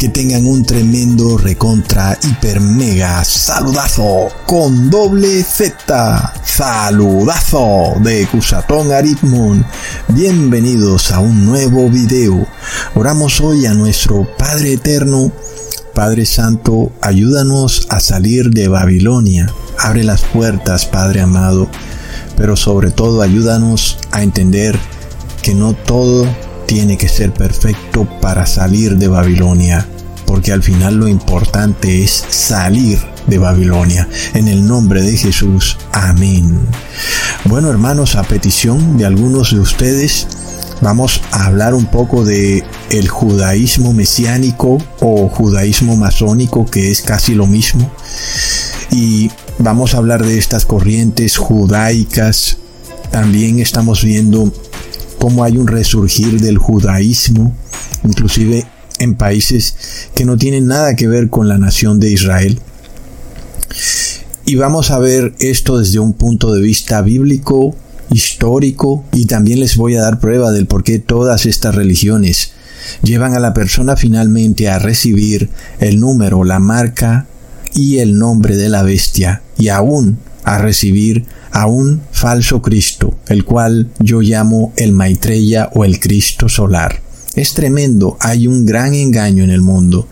Que tengan un tremendo recontra hiper mega saludazo con doble Z, saludazo de Cusatón Aritmon. Bienvenidos a un nuevo video. Oramos hoy a nuestro Padre Eterno. Padre Santo, ayúdanos a salir de Babilonia. Abre las puertas, Padre amado. Pero sobre todo ayúdanos a entender que no todo tiene que ser perfecto para salir de Babilonia, porque al final lo importante es salir de Babilonia. En el nombre de Jesús, amén. Bueno hermanos, a petición de algunos de ustedes, vamos a hablar un poco de el judaísmo mesiánico o judaísmo masónico, que es casi lo mismo. Y vamos a hablar de estas corrientes judaicas. También estamos viendo cómo hay un resurgir del judaísmo, inclusive en países que no tienen nada que ver con la nación de Israel. Y vamos a ver esto desde un punto de vista bíblico, histórico, y también les voy a dar prueba del por qué todas estas religiones llevan a la persona finalmente a recibir el número, la marca y el nombre de la bestia, y aún a recibir a un falso Cristo, el cual yo llamo el Maitreya o el Cristo solar. Es tremendo, hay un gran engaño en el mundo.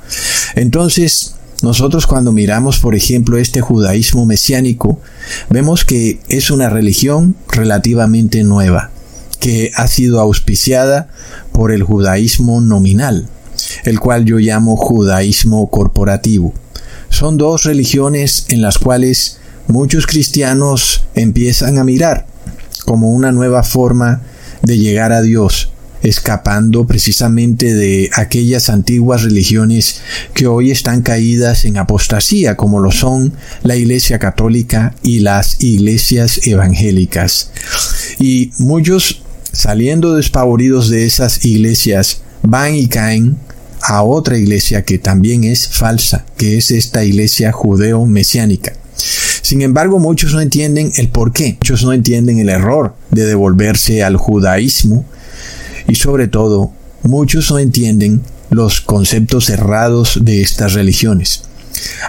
Entonces, nosotros cuando miramos, por ejemplo, este judaísmo mesiánico, vemos que es una religión relativamente nueva, que ha sido auspiciada por el judaísmo nominal, el cual yo llamo judaísmo corporativo. Son dos religiones en las cuales muchos cristianos empiezan a mirar como una nueva forma de llegar a Dios, escapando precisamente de aquellas antiguas religiones que hoy están caídas en apostasía, como lo son la Iglesia Católica y las iglesias evangélicas. Y muchos, saliendo despavoridos de esas iglesias, van y caen a otra iglesia que también es falsa, que es esta iglesia judeo-mesiánica. Sin embargo, muchos no entienden el por qué, muchos no entienden el error de devolverse al judaísmo y sobre todo, muchos no entienden los conceptos errados de estas religiones.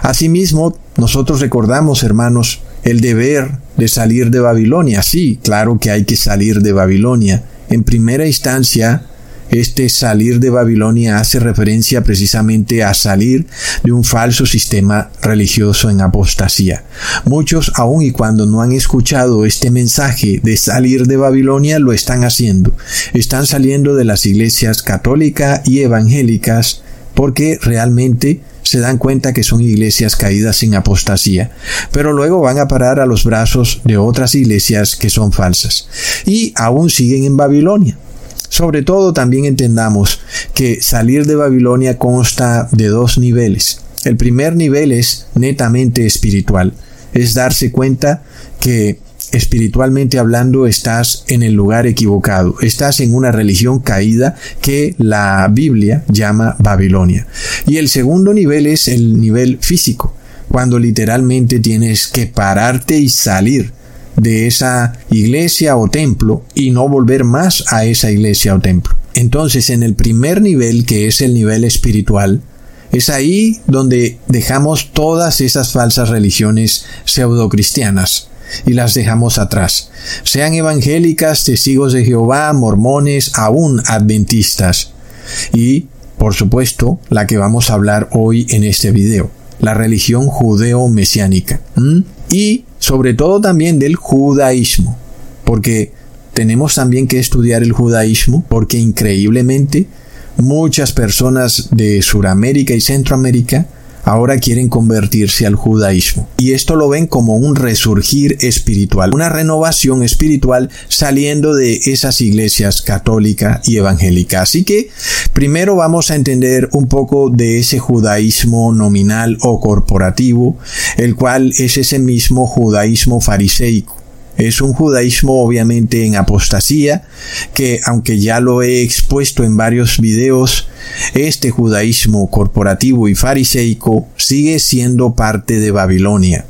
Asimismo, nosotros recordamos, hermanos, el deber de salir de Babilonia. Sí, claro que hay que salir de Babilonia. En primera instancia, este salir de Babilonia hace referencia precisamente a salir de un falso sistema religioso en apostasía. Muchos, aun y cuando no han escuchado este mensaje de salir de Babilonia, lo están haciendo. Están saliendo de las iglesias católicas y evangélicas porque realmente se dan cuenta que son iglesias caídas en apostasía, pero luego van a parar a los brazos de otras iglesias que son falsas y aún siguen en Babilonia. Sobre todo también entendamos que salir de Babilonia consta de dos niveles. El primer nivel es netamente espiritual, es darse cuenta que espiritualmente hablando estás en el lugar equivocado, estás en una religión caída que la Biblia llama Babilonia. Y el segundo nivel es el nivel físico, cuando literalmente tienes que pararte y salir de esa iglesia o templo y no volver más a esa iglesia o templo. Entonces, en el primer nivel, que es el nivel espiritual, es ahí donde dejamos todas esas falsas religiones pseudocristianas y las dejamos atrás, sean evangélicas, testigos de Jehová, mormones, aún adventistas. Y, por supuesto, la que vamos a hablar hoy en este video, la religión judeo-mesiánica. Y sobre todo también del judaísmo, porque tenemos también que estudiar el judaísmo, porque increíblemente muchas personas de Sudamérica y Centroamérica ahora quieren convertirse al judaísmo. Y esto lo ven como un resurgir espiritual, una renovación espiritual saliendo de esas iglesias católica y evangélica. Así que primero vamos a entender un poco de ese judaísmo nominal o corporativo, el cual es ese mismo judaísmo fariseico es un judaísmo obviamente en apostasía, que aunque ya lo he expuesto en varios videos, este judaísmo corporativo y fariseico sigue siendo parte de Babilonia.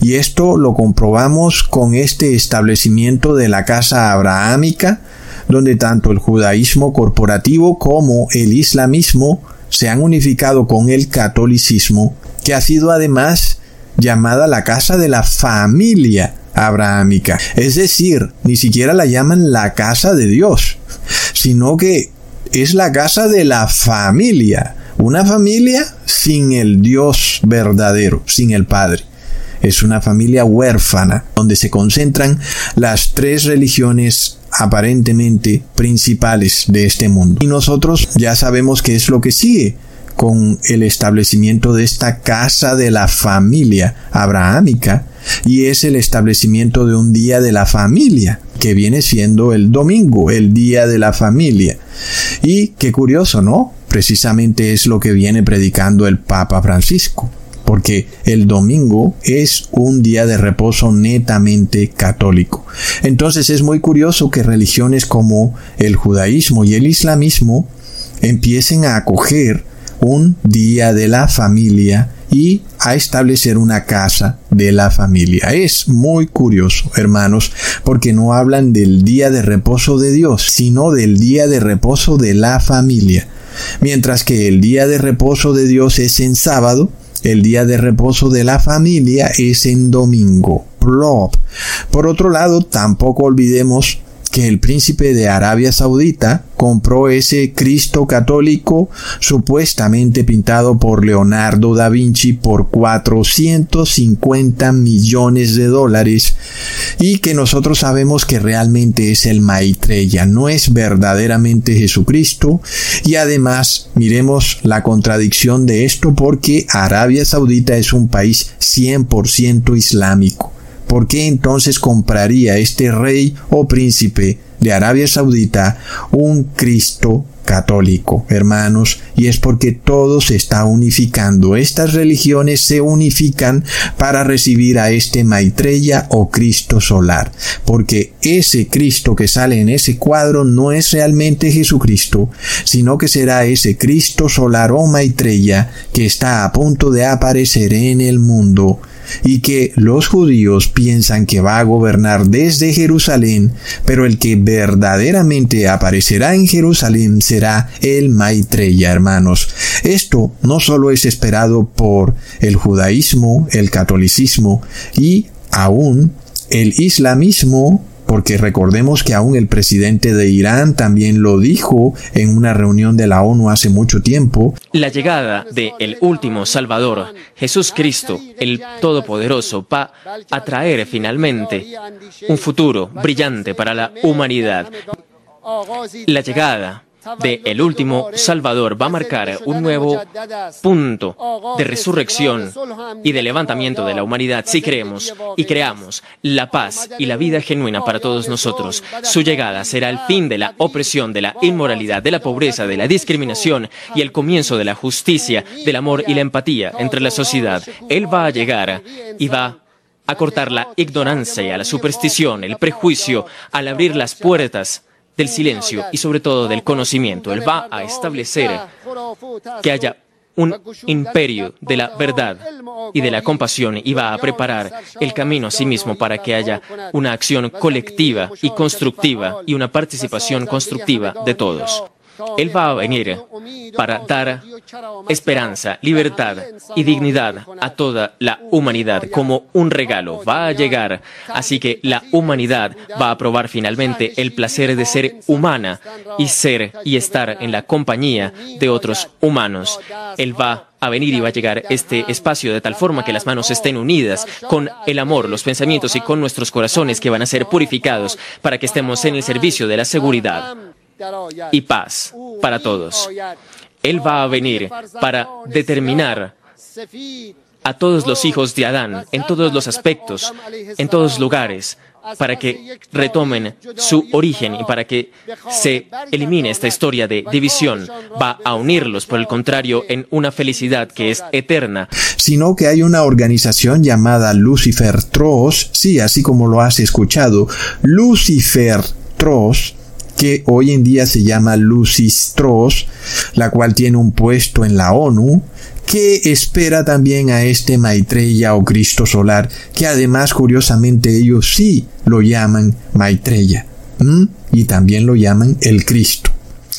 Y esto lo comprobamos con este establecimiento de la casa abrahámica, donde tanto el judaísmo corporativo como el islamismo se han unificado con el catolicismo, que ha sido además llamada la casa de la familia abrahámica. Es decir, ni siquiera la llaman la casa de Dios, sino que es la casa de la familia. Una familia sin el Dios verdadero, sin el Padre. Es una familia huérfana, donde se concentran las tres religiones aparentemente principales de este mundo. Y nosotros ya sabemos qué es lo que sigue con el establecimiento de esta casa de la familia abrahámica y es el establecimiento de un día de la familia que viene siendo el domingo, el día de la familia. Y qué curioso, ¿no? Precisamente es lo que viene predicando el Papa Francisco porque el domingo es un día de reposo netamente católico. Entonces es muy curioso que religiones como el judaísmo y el islamismo empiecen a acoger un día de la familia y a establecer una casa de la familia. Es muy curioso, hermanos, porque no hablan del día de reposo de Dios, sino del día de reposo de la familia. Mientras que el día de reposo de Dios es en sábado, el día de reposo de la familia es en domingo. Por otro lado, tampoco olvidemos que el príncipe de Arabia Saudita compró ese Cristo católico supuestamente pintado por Leonardo da Vinci por 450 millones de dólares y que nosotros sabemos que realmente es el Maitreya, no es verdaderamente Jesucristo y además miremos la contradicción de esto porque Arabia Saudita es un país 100% islámico. ¿Por qué entonces compraría este rey o príncipe de Arabia Saudita un Cristo católico, hermanos, y es porque todo se está unificando. Estas religiones se unifican para recibir a este Maitreya o Cristo solar, porque ese Cristo que sale en ese cuadro no es realmente Jesucristo, sino que será ese Cristo solar o Maitreya que está a punto de aparecer en el mundo y que los judíos piensan que va a gobernar desde Jerusalén, pero el que verdaderamente aparecerá en Jerusalén será el Maitreya, hermanos. Esto no solo es esperado por el judaísmo, el catolicismo y aún el islamismo porque recordemos que aún el presidente de Irán también lo dijo en una reunión de la ONU hace mucho tiempo. La llegada de el último Salvador, Jesús Cristo, el Todopoderoso, va a traer finalmente un futuro brillante para la humanidad. La llegada de el último Salvador va a marcar un nuevo punto de resurrección y de levantamiento de la humanidad si creemos y creamos la paz y la vida genuina para todos nosotros. Su llegada será el fin de la opresión, de la inmoralidad, de la pobreza, de la discriminación y el comienzo de la justicia, del amor y la empatía entre la sociedad. Él va a llegar y va a cortar la ignorancia, la superstición, el prejuicio, al abrir las puertas del silencio y sobre todo del conocimiento. Él va a establecer que haya un imperio de la verdad y de la compasión y va a preparar el camino a sí mismo para que haya una acción colectiva y constructiva y una participación constructiva de todos. Él va a venir para dar esperanza, libertad y dignidad a toda la humanidad como un regalo. Va a llegar, así que la humanidad va a probar finalmente el placer de ser humana y ser y estar en la compañía de otros humanos. Él va a venir y va a llegar este espacio de tal forma que las manos estén unidas con el amor, los pensamientos y con nuestros corazones que van a ser purificados para que estemos en el servicio de la seguridad y paz para todos. Él va a venir para determinar a todos los hijos de Adán en todos los aspectos, en todos lugares, para que retomen su origen y para que se elimine esta historia de división. Va a unirlos, por el contrario, en una felicidad que es eterna. Sino que hay una organización llamada Lucifer Tros, sí, así como lo has escuchado, Lucifer Tros, que hoy en día se llama Lucistros, la cual tiene un puesto en la ONU, que espera también a este Maitreya o Cristo solar, que además curiosamente ellos sí lo llaman Maitreya. y también lo llaman el Cristo.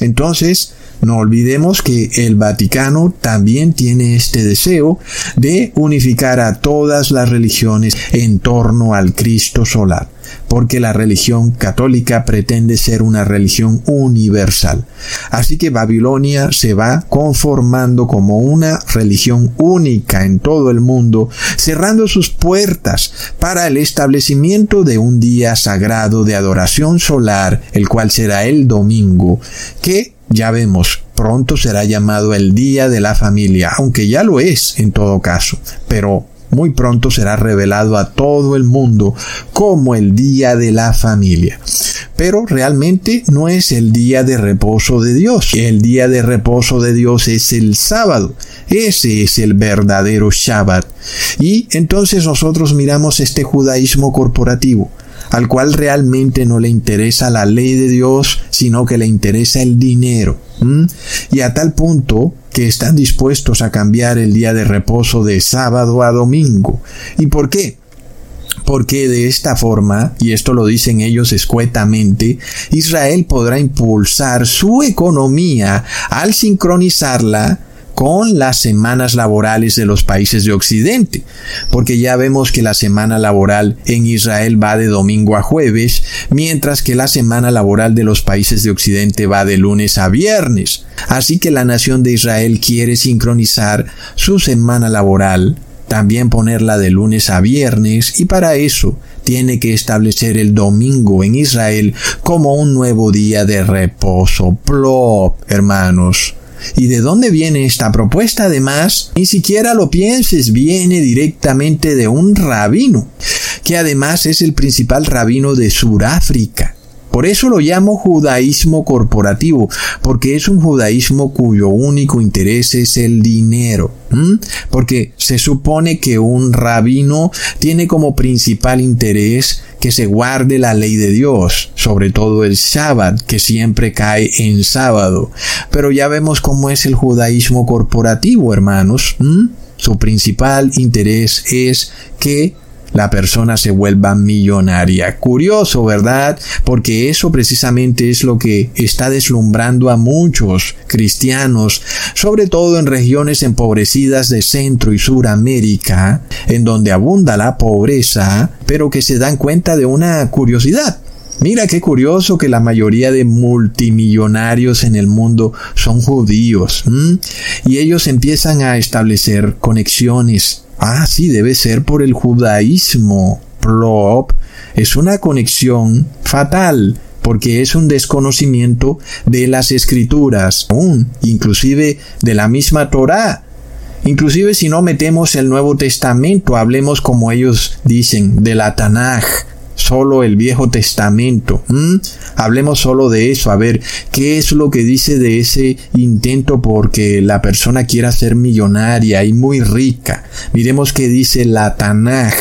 Entonces, no olvidemos que el Vaticano también tiene este deseo de unificar a todas las religiones en torno al Cristo solar, porque la religión católica pretende ser una religión universal. Así que Babilonia se va conformando como una religión única en todo el mundo, cerrando sus puertas para el establecimiento de un día sagrado de adoración solar, el cual será el domingo, que ya vemos, pronto será llamado el Día de la Familia, aunque ya lo es en todo caso, pero muy pronto será revelado a todo el mundo como el Día de la Familia. Pero realmente no es el día de reposo de Dios. El día de reposo de Dios es el sábado. Ese es el verdadero Shabbat. Y entonces nosotros miramos este judaísmo corporativo al cual realmente no le interesa la ley de Dios, sino que le interesa el dinero. Y a tal punto que están dispuestos a cambiar el día de reposo de sábado a domingo. ¿Y por qué? porque de esta forma, y esto lo dicen ellos escuetamente, Israel podrá impulsar su economía al sincronizarla con las semanas laborales de los países de Occidente, porque ya vemos que la semana laboral en Israel va de domingo a jueves, mientras que la semana laboral de los países de Occidente va de lunes a viernes. Así que la nación de Israel quiere sincronizar su semana laboral, también ponerla de lunes a viernes, y para eso tiene que establecer el domingo en Israel como un nuevo día de reposo. Plop, hermanos. ¿Y de dónde viene esta propuesta? Además, ni siquiera lo pienses, viene directamente de un rabino, que además es el principal rabino de Suráfrica. Por eso lo llamo judaísmo corporativo, porque es un judaísmo cuyo único interés es el dinero. Porque se supone que un rabino tiene como principal interés que se guarde la ley de Dios, sobre todo el Shabbat, que siempre cae en sábado. Pero ya vemos cómo es el judaísmo corporativo, hermanos. Su principal interés es que la persona se vuelva millonaria. Curioso, ¿verdad? Porque eso precisamente es lo que está deslumbrando a muchos cristianos, sobre todo en regiones empobrecidas de Centro y Suramérica, en donde abunda la pobreza, pero que se dan cuenta de una curiosidad. Mira qué curioso que la mayoría de multimillonarios en el mundo son judíos. Y ellos empiezan a establecer conexiones Ah, sí, debe ser por el judaísmo. Plop es una conexión fatal porque es un desconocimiento de las escrituras, aún inclusive de la misma Torá. Inclusive si no metemos el Nuevo Testamento, hablemos como ellos dicen, de la Tanaj, solo el Viejo Testamento. Hablemos solo de eso, a ver qué es lo que dice de ese intento porque la persona quiera ser millonaria y muy rica. Miremos qué dice la Tanaj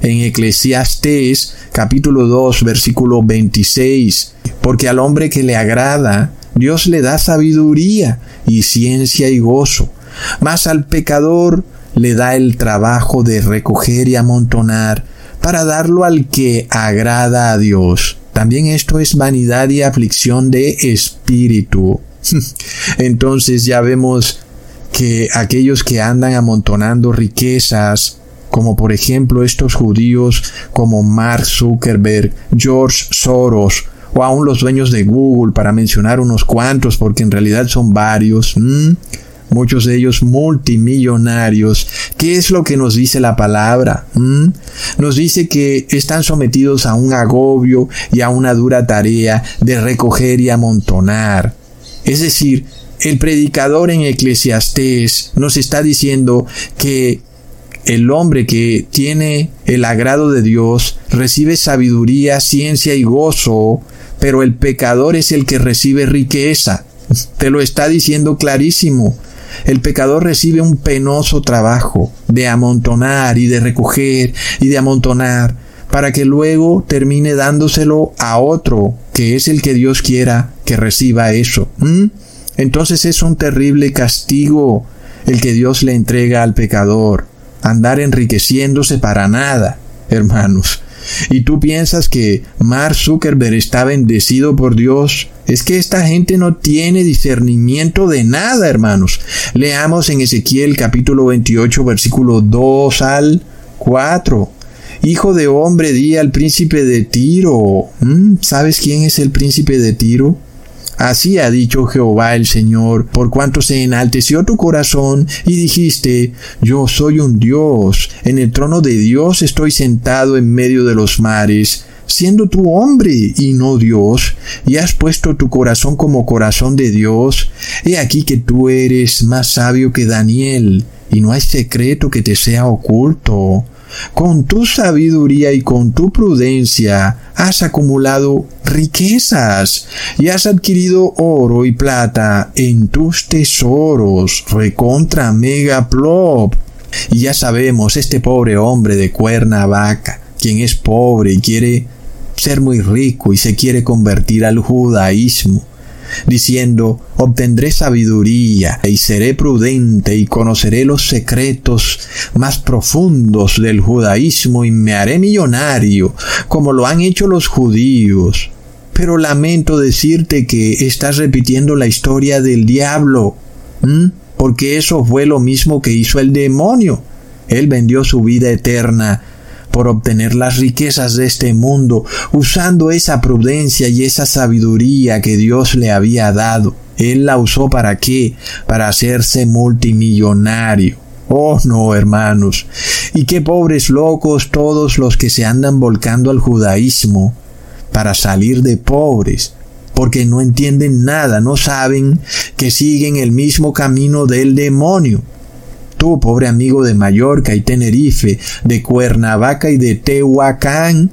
en Eclesiastés capítulo 2 versículo 26. Porque al hombre que le agrada, Dios le da sabiduría y ciencia y gozo. Mas al pecador le da el trabajo de recoger y amontonar para darlo al que agrada a Dios. También esto es vanidad y aflicción de espíritu. Entonces ya vemos que aquellos que andan amontonando riquezas, como por ejemplo estos judíos como Mark Zuckerberg, George Soros, o aún los dueños de Google, para mencionar unos cuantos, porque en realidad son varios, muchos de ellos multimillonarios. ¿Qué es lo que nos dice la palabra? ¿Mm? Nos dice que están sometidos a un agobio y a una dura tarea de recoger y amontonar. Es decir, el predicador en Eclesiastés nos está diciendo que el hombre que tiene el agrado de Dios recibe sabiduría, ciencia y gozo, pero el pecador es el que recibe riqueza. Te lo está diciendo clarísimo el pecador recibe un penoso trabajo de amontonar y de recoger y de amontonar para que luego termine dándoselo a otro, que es el que Dios quiera que reciba eso. Entonces es un terrible castigo el que Dios le entrega al pecador, andar enriqueciéndose para nada, hermanos. ¿Y tú piensas que Mark Zuckerberg está bendecido por Dios? Es que esta gente no tiene discernimiento de nada, hermanos. Leamos en Ezequiel capítulo 28, versículo 2 al 4. Hijo de hombre, di al príncipe de Tiro. ¿Mm? ¿Sabes quién es el príncipe de Tiro? Así ha dicho Jehová el Señor, por cuanto se enalteció tu corazón y dijiste, yo soy un Dios, en el trono de Dios estoy sentado en medio de los mares, siendo tu hombre y no Dios, y has puesto tu corazón como corazón de Dios, he aquí que tú eres más sabio que Daniel, y no hay secreto que te sea oculto. Con tu sabiduría y con tu prudencia has acumulado riquezas y has adquirido oro y plata en tus tesoros, recontra megaplop. Y ya sabemos, este pobre hombre de cuerna vaca, quien es pobre y quiere ser muy rico y se quiere convertir al judaísmo, diciendo, obtendré sabiduría y seré prudente y conoceré los secretos más profundos del judaísmo y me haré millonario, como lo han hecho los judíos. Pero lamento decirte que estás repitiendo la historia del diablo, porque eso fue lo mismo que hizo el demonio. Él vendió su vida eterna por obtener las riquezas de este mundo, usando esa prudencia y esa sabiduría que Dios le había dado. Él la usó para qué? Para hacerse multimillonario. Oh no, hermanos. Y qué pobres locos todos los que se andan volcando al judaísmo para salir de pobres, porque no entienden nada, no saben que siguen el mismo camino del demonio tú, pobre amigo de Mallorca y Tenerife, de Cuernavaca y de Tehuacán,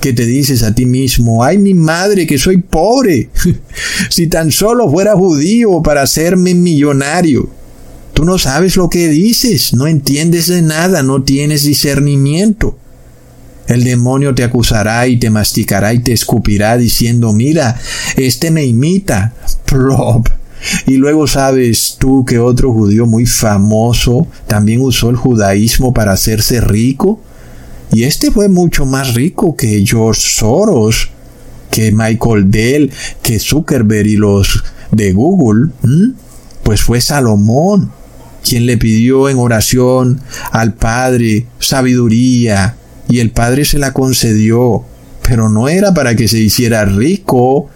que te dices a ti mismo, ay mi madre que soy pobre, si tan solo fuera judío para hacerme millonario. Tú no sabes lo que dices, no entiendes de nada, no tienes discernimiento. El demonio te acusará y te masticará y te escupirá diciendo, mira, este me imita. Plop. Y luego sabes tú que otro judío muy famoso también usó el judaísmo para hacerse rico. Y este fue mucho más rico que George Soros, que Michael Dell, que Zuckerberg y los de Google. Pues fue Salomón quien le pidió en oración al Padre sabiduría y el Padre se la concedió. Pero no era para que se hiciera rico,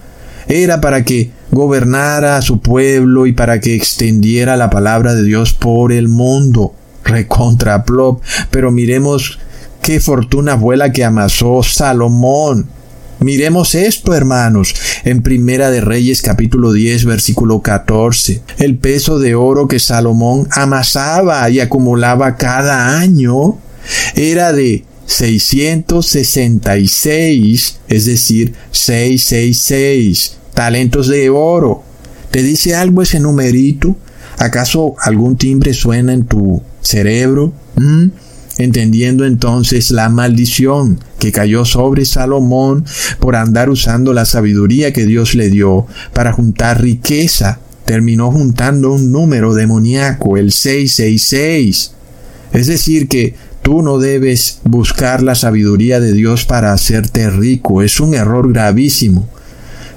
era para que gobernara a su pueblo y para que extendiera la palabra de Dios por el mundo. Recontra plop. Pero miremos qué fortuna fue la que amasó Salomón. Miremos esto, hermanos, en Primera de Reyes capítulo 10 versículo 14. El peso de oro que Salomón amasaba y acumulaba cada año era de 666, es decir, 666 talentos de oro. ¿Te dice algo ese numerito? ¿Acaso algún timbre suena en tu cerebro? ¿Mm? Entendiendo entonces la maldición que cayó sobre Salomón por andar usando la sabiduría que Dios le dio para juntar riqueza, terminó juntando un número demoníaco, el 666. Es decir, que tú no debes buscar la sabiduría de Dios para hacerte rico. Es un error gravísimo.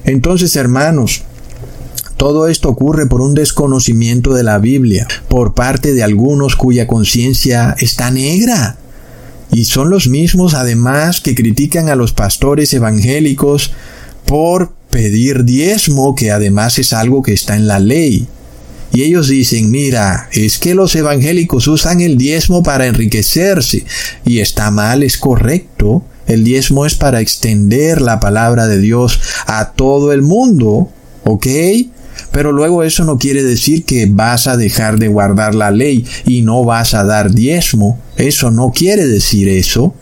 Entonces, hermanos, todo esto ocurre por un desconocimiento de la Biblia, por parte de algunos cuya conciencia está negra. Y son los mismos, además, que critican a los pastores evangélicos por pedir diezmo, que además es algo que está en la ley. Y ellos dicen, mira, es que los evangélicos usan el diezmo para enriquecerse. Y está mal, es correcto. El diezmo es para extender la palabra de Dios a todo el mundo, ¿ok? Pero luego eso no quiere decir que vas a dejar de guardar la ley y no vas a dar diezmo. Eso no quiere decir eso.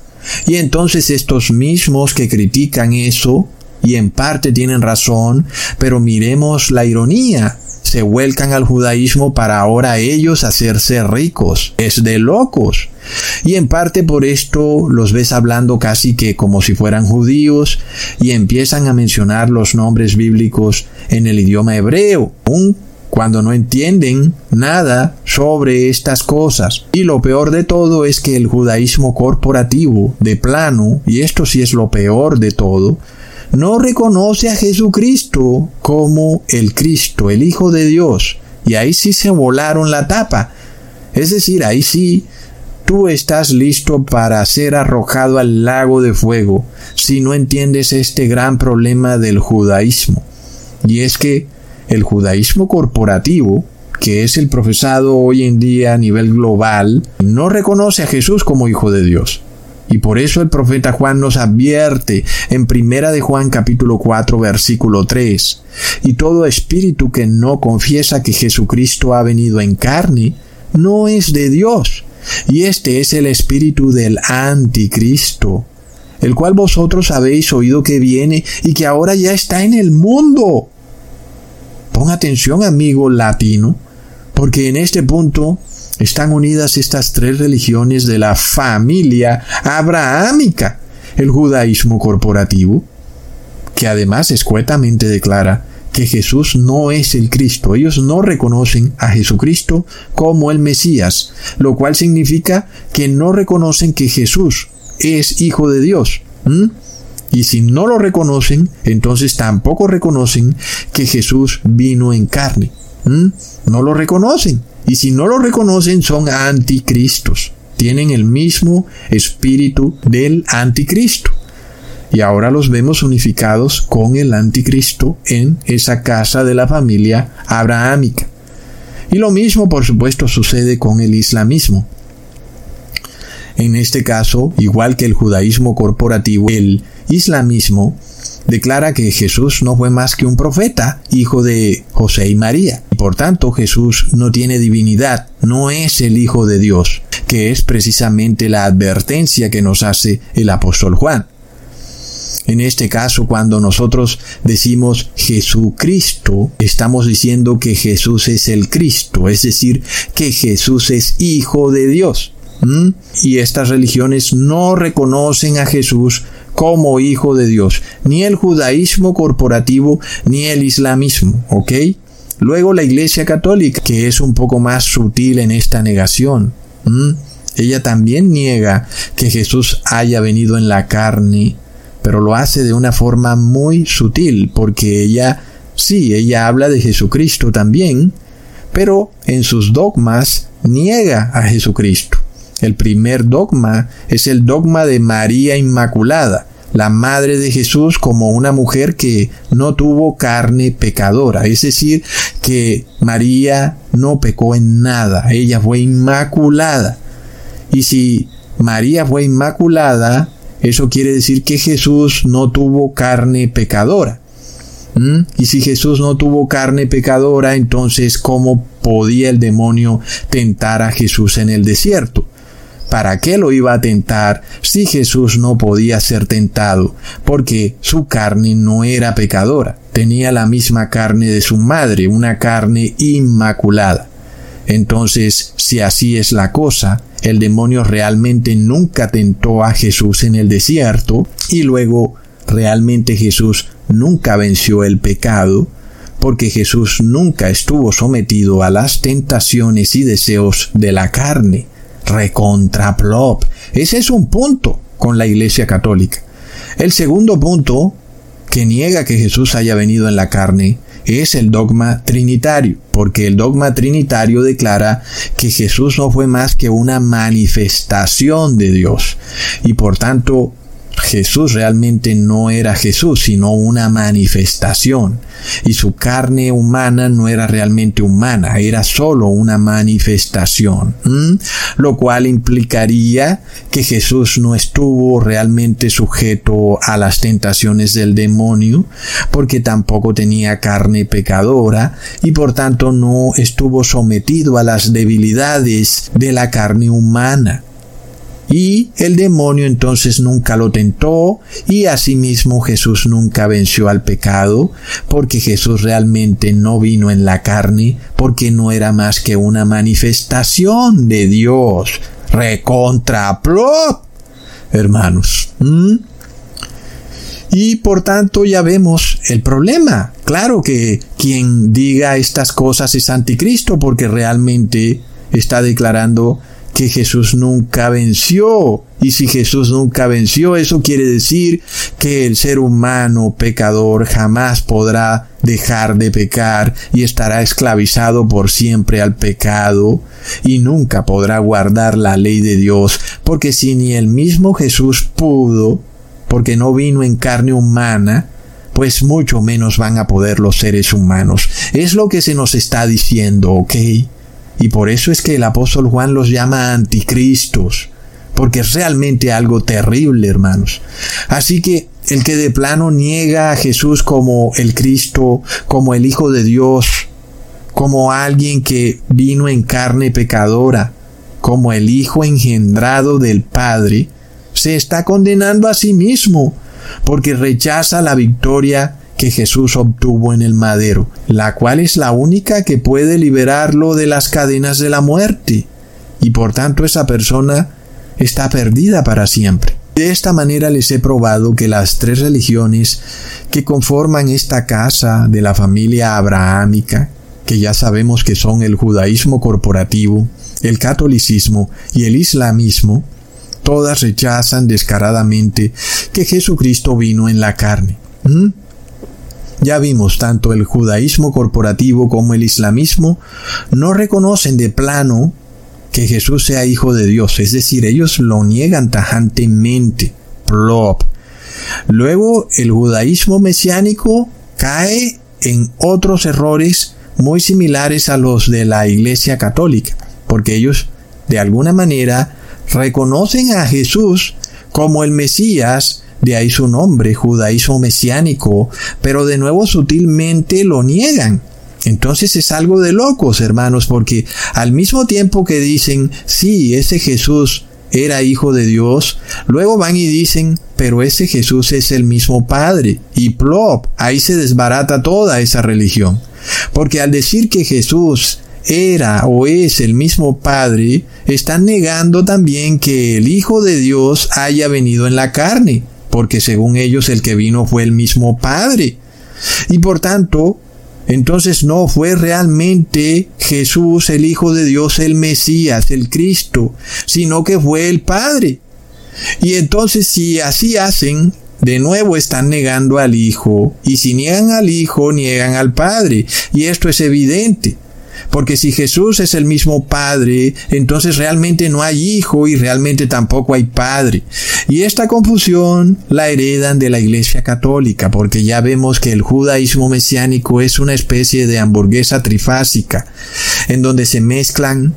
Y entonces estos mismos que critican eso, y en parte tienen razón, pero miremos la ironía se vuelcan al judaísmo para ahora ellos hacerse ricos. Es de locos. Y en parte por esto los ves hablando casi que como si fueran judíos y empiezan a mencionar los nombres bíblicos en el idioma hebreo. Un cuando no entienden nada sobre estas cosas. Y lo peor de todo es que el judaísmo corporativo, de plano, y esto sí es lo peor de todo, no reconoce a Jesucristo como el Cristo, el Hijo de Dios. Y ahí sí se volaron la tapa. Es decir, ahí sí tú estás listo para ser arrojado al lago de fuego si no entiendes este gran problema del judaísmo. Y es que el judaísmo corporativo, que es el profesado hoy en día a nivel global, no reconoce a Jesús como Hijo de Dios. Y por eso el profeta Juan nos advierte en Primera de Juan capítulo 4 versículo 3. Y todo espíritu que no confiesa que Jesucristo ha venido en carne, no es de Dios. Y este es el espíritu del anticristo, el cual vosotros habéis oído que viene y que ahora ya está en el mundo. Pon atención, amigo latino, porque en este punto están unidas estas tres religiones de la familia abrahámica, el judaísmo corporativo, que además escuetamente declara que Jesús no es el Cristo. Ellos no reconocen a Jesucristo como el Mesías, lo cual significa que no reconocen que Jesús es Hijo de Dios. Y si no lo reconocen, entonces tampoco reconocen que Jesús vino en carne. No lo reconocen. Y si no lo reconocen, son anticristos. Tienen el mismo espíritu del anticristo. Y ahora los vemos unificados con el anticristo en esa casa de la familia abrahámica. Y lo mismo, por supuesto, sucede con el islamismo. En este caso, igual que el judaísmo corporativo, el islamismo declara que Jesús no fue más que un profeta, hijo de José y María. Y por tanto, Jesús no tiene divinidad, no es el Hijo de Dios, que es precisamente la advertencia que nos hace el apóstol Juan. En este caso, cuando nosotros decimos Jesucristo, estamos diciendo que Jesús es el Cristo, es decir, que Jesús es Hijo de Dios. Y estas religiones no reconocen a Jesús como hijo de Dios, ni el judaísmo corporativo ni el islamismo, ¿ok? Luego la Iglesia Católica, que es un poco más sutil en esta negación. Ella también niega que Jesús haya venido en la carne, pero lo hace de una forma muy sutil, porque ella, sí, ella habla de Jesucristo también, pero en sus dogmas niega a Jesucristo. El primer dogma es el dogma de María Inmaculada, la madre de Jesús como una mujer que no tuvo carne pecadora, es decir, que María no pecó en nada, ella fue inmaculada. Y si María fue inmaculada, eso quiere decir que Jesús no tuvo carne pecadora. ¿Mm? Y si Jesús no tuvo carne pecadora, entonces ¿cómo podía el demonio tentar a Jesús en el desierto? ¿Para qué lo iba a tentar si Jesús no podía ser tentado? Porque su carne no era pecadora, tenía la misma carne de su madre, una carne inmaculada. Entonces, si así es la cosa, el demonio realmente nunca tentó a Jesús en el desierto y luego realmente Jesús nunca venció el pecado, porque Jesús nunca estuvo sometido a las tentaciones y deseos de la carne recontraplop. Ese es un punto con la Iglesia Católica. El segundo punto, que niega que Jesús haya venido en la carne, es el dogma trinitario, porque el dogma trinitario declara que Jesús no fue más que una manifestación de Dios, y por tanto Jesús realmente no era Jesús, sino una manifestación. Y su carne humana no era realmente humana, era solo una manifestación. Lo cual implicaría que Jesús no estuvo realmente sujeto a las tentaciones del demonio, porque tampoco tenía carne pecadora y por tanto no estuvo sometido a las debilidades de la carne humana. Y el demonio entonces nunca lo tentó y asimismo Jesús nunca venció al pecado porque Jesús realmente no vino en la carne porque no era más que una manifestación de Dios. Recontraplot, hermanos. Y por tanto ya vemos el problema. Claro que quien diga estas cosas es anticristo porque realmente está declarando que Jesús nunca venció. Y si Jesús nunca venció, eso quiere decir que el ser humano pecador jamás podrá dejar de pecar y estará esclavizado por siempre al pecado y nunca podrá guardar la ley de Dios, porque si ni el mismo Jesús pudo, porque no vino en carne humana, pues mucho menos van a poder los seres humanos. Es lo que se nos está diciendo, ¿ok? Y por eso es que el apóstol Juan los llama anticristos, porque es realmente algo terrible, hermanos. Así que el que de plano niega a Jesús como el Cristo, como el Hijo de Dios, como alguien que vino en carne pecadora, como el Hijo engendrado del Padre, se está condenando a sí mismo, porque rechaza la victoria que Jesús obtuvo en el madero, la cual es la única que puede liberarlo de las cadenas de la muerte, y por tanto esa persona está perdida para siempre. De esta manera les he probado que las tres religiones que conforman esta casa de la familia abrahámica, que ya sabemos que son el judaísmo corporativo, el catolicismo y el islamismo, todas rechazan descaradamente que Jesucristo vino en la carne. ¿Mm? Ya vimos, tanto el judaísmo corporativo como el islamismo no reconocen de plano que Jesús sea hijo de Dios, es decir, ellos lo niegan tajantemente. Plop. Luego, el judaísmo mesiánico cae en otros errores muy similares a los de la Iglesia Católica, porque ellos, de alguna manera, reconocen a Jesús como el Mesías de ahí su nombre, judaísmo mesiánico, pero de nuevo sutilmente lo niegan. Entonces es algo de locos, hermanos, porque al mismo tiempo que dicen, sí, ese Jesús era hijo de Dios, luego van y dicen, pero ese Jesús es el mismo Padre. Y plop, ahí se desbarata toda esa religión. Porque al decir que Jesús era o es el mismo Padre, están negando también que el Hijo de Dios haya venido en la carne porque según ellos el que vino fue el mismo Padre. Y por tanto, entonces no fue realmente Jesús el Hijo de Dios, el Mesías, el Cristo, sino que fue el Padre. Y entonces si así hacen, de nuevo están negando al Hijo, y si niegan al Hijo, niegan al Padre, y esto es evidente. Porque si Jesús es el mismo Padre, entonces realmente no hay Hijo y realmente tampoco hay Padre. Y esta confusión la heredan de la Iglesia Católica, porque ya vemos que el judaísmo mesiánico es una especie de hamburguesa trifásica, en donde se mezclan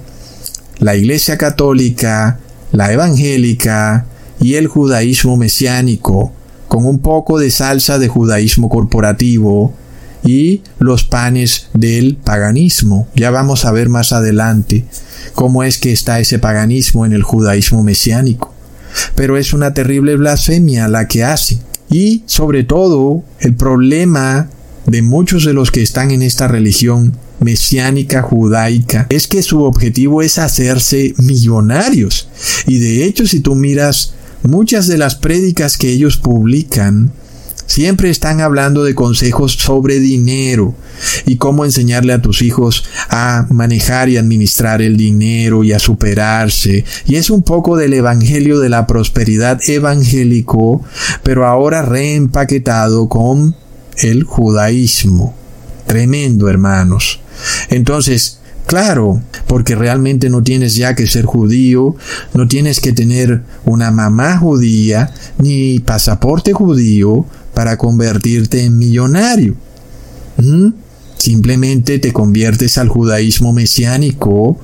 la Iglesia Católica, la evangélica y el judaísmo mesiánico, con un poco de salsa de judaísmo corporativo, y los panes del paganismo. Ya vamos a ver más adelante cómo es que está ese paganismo en el judaísmo mesiánico. Pero es una terrible blasfemia la que hace. Y sobre todo el problema de muchos de los que están en esta religión mesiánica judaica es que su objetivo es hacerse millonarios. Y de hecho si tú miras muchas de las prédicas que ellos publican, Siempre están hablando de consejos sobre dinero y cómo enseñarle a tus hijos a manejar y administrar el dinero y a superarse. Y es un poco del evangelio de la prosperidad evangélico, pero ahora reempaquetado con el judaísmo. Tremendo, hermanos. Entonces, Claro, porque realmente no tienes ya que ser judío, no tienes que tener una mamá judía, ni pasaporte judío, para convertirte en millonario. Simplemente te conviertes al judaísmo mesiánico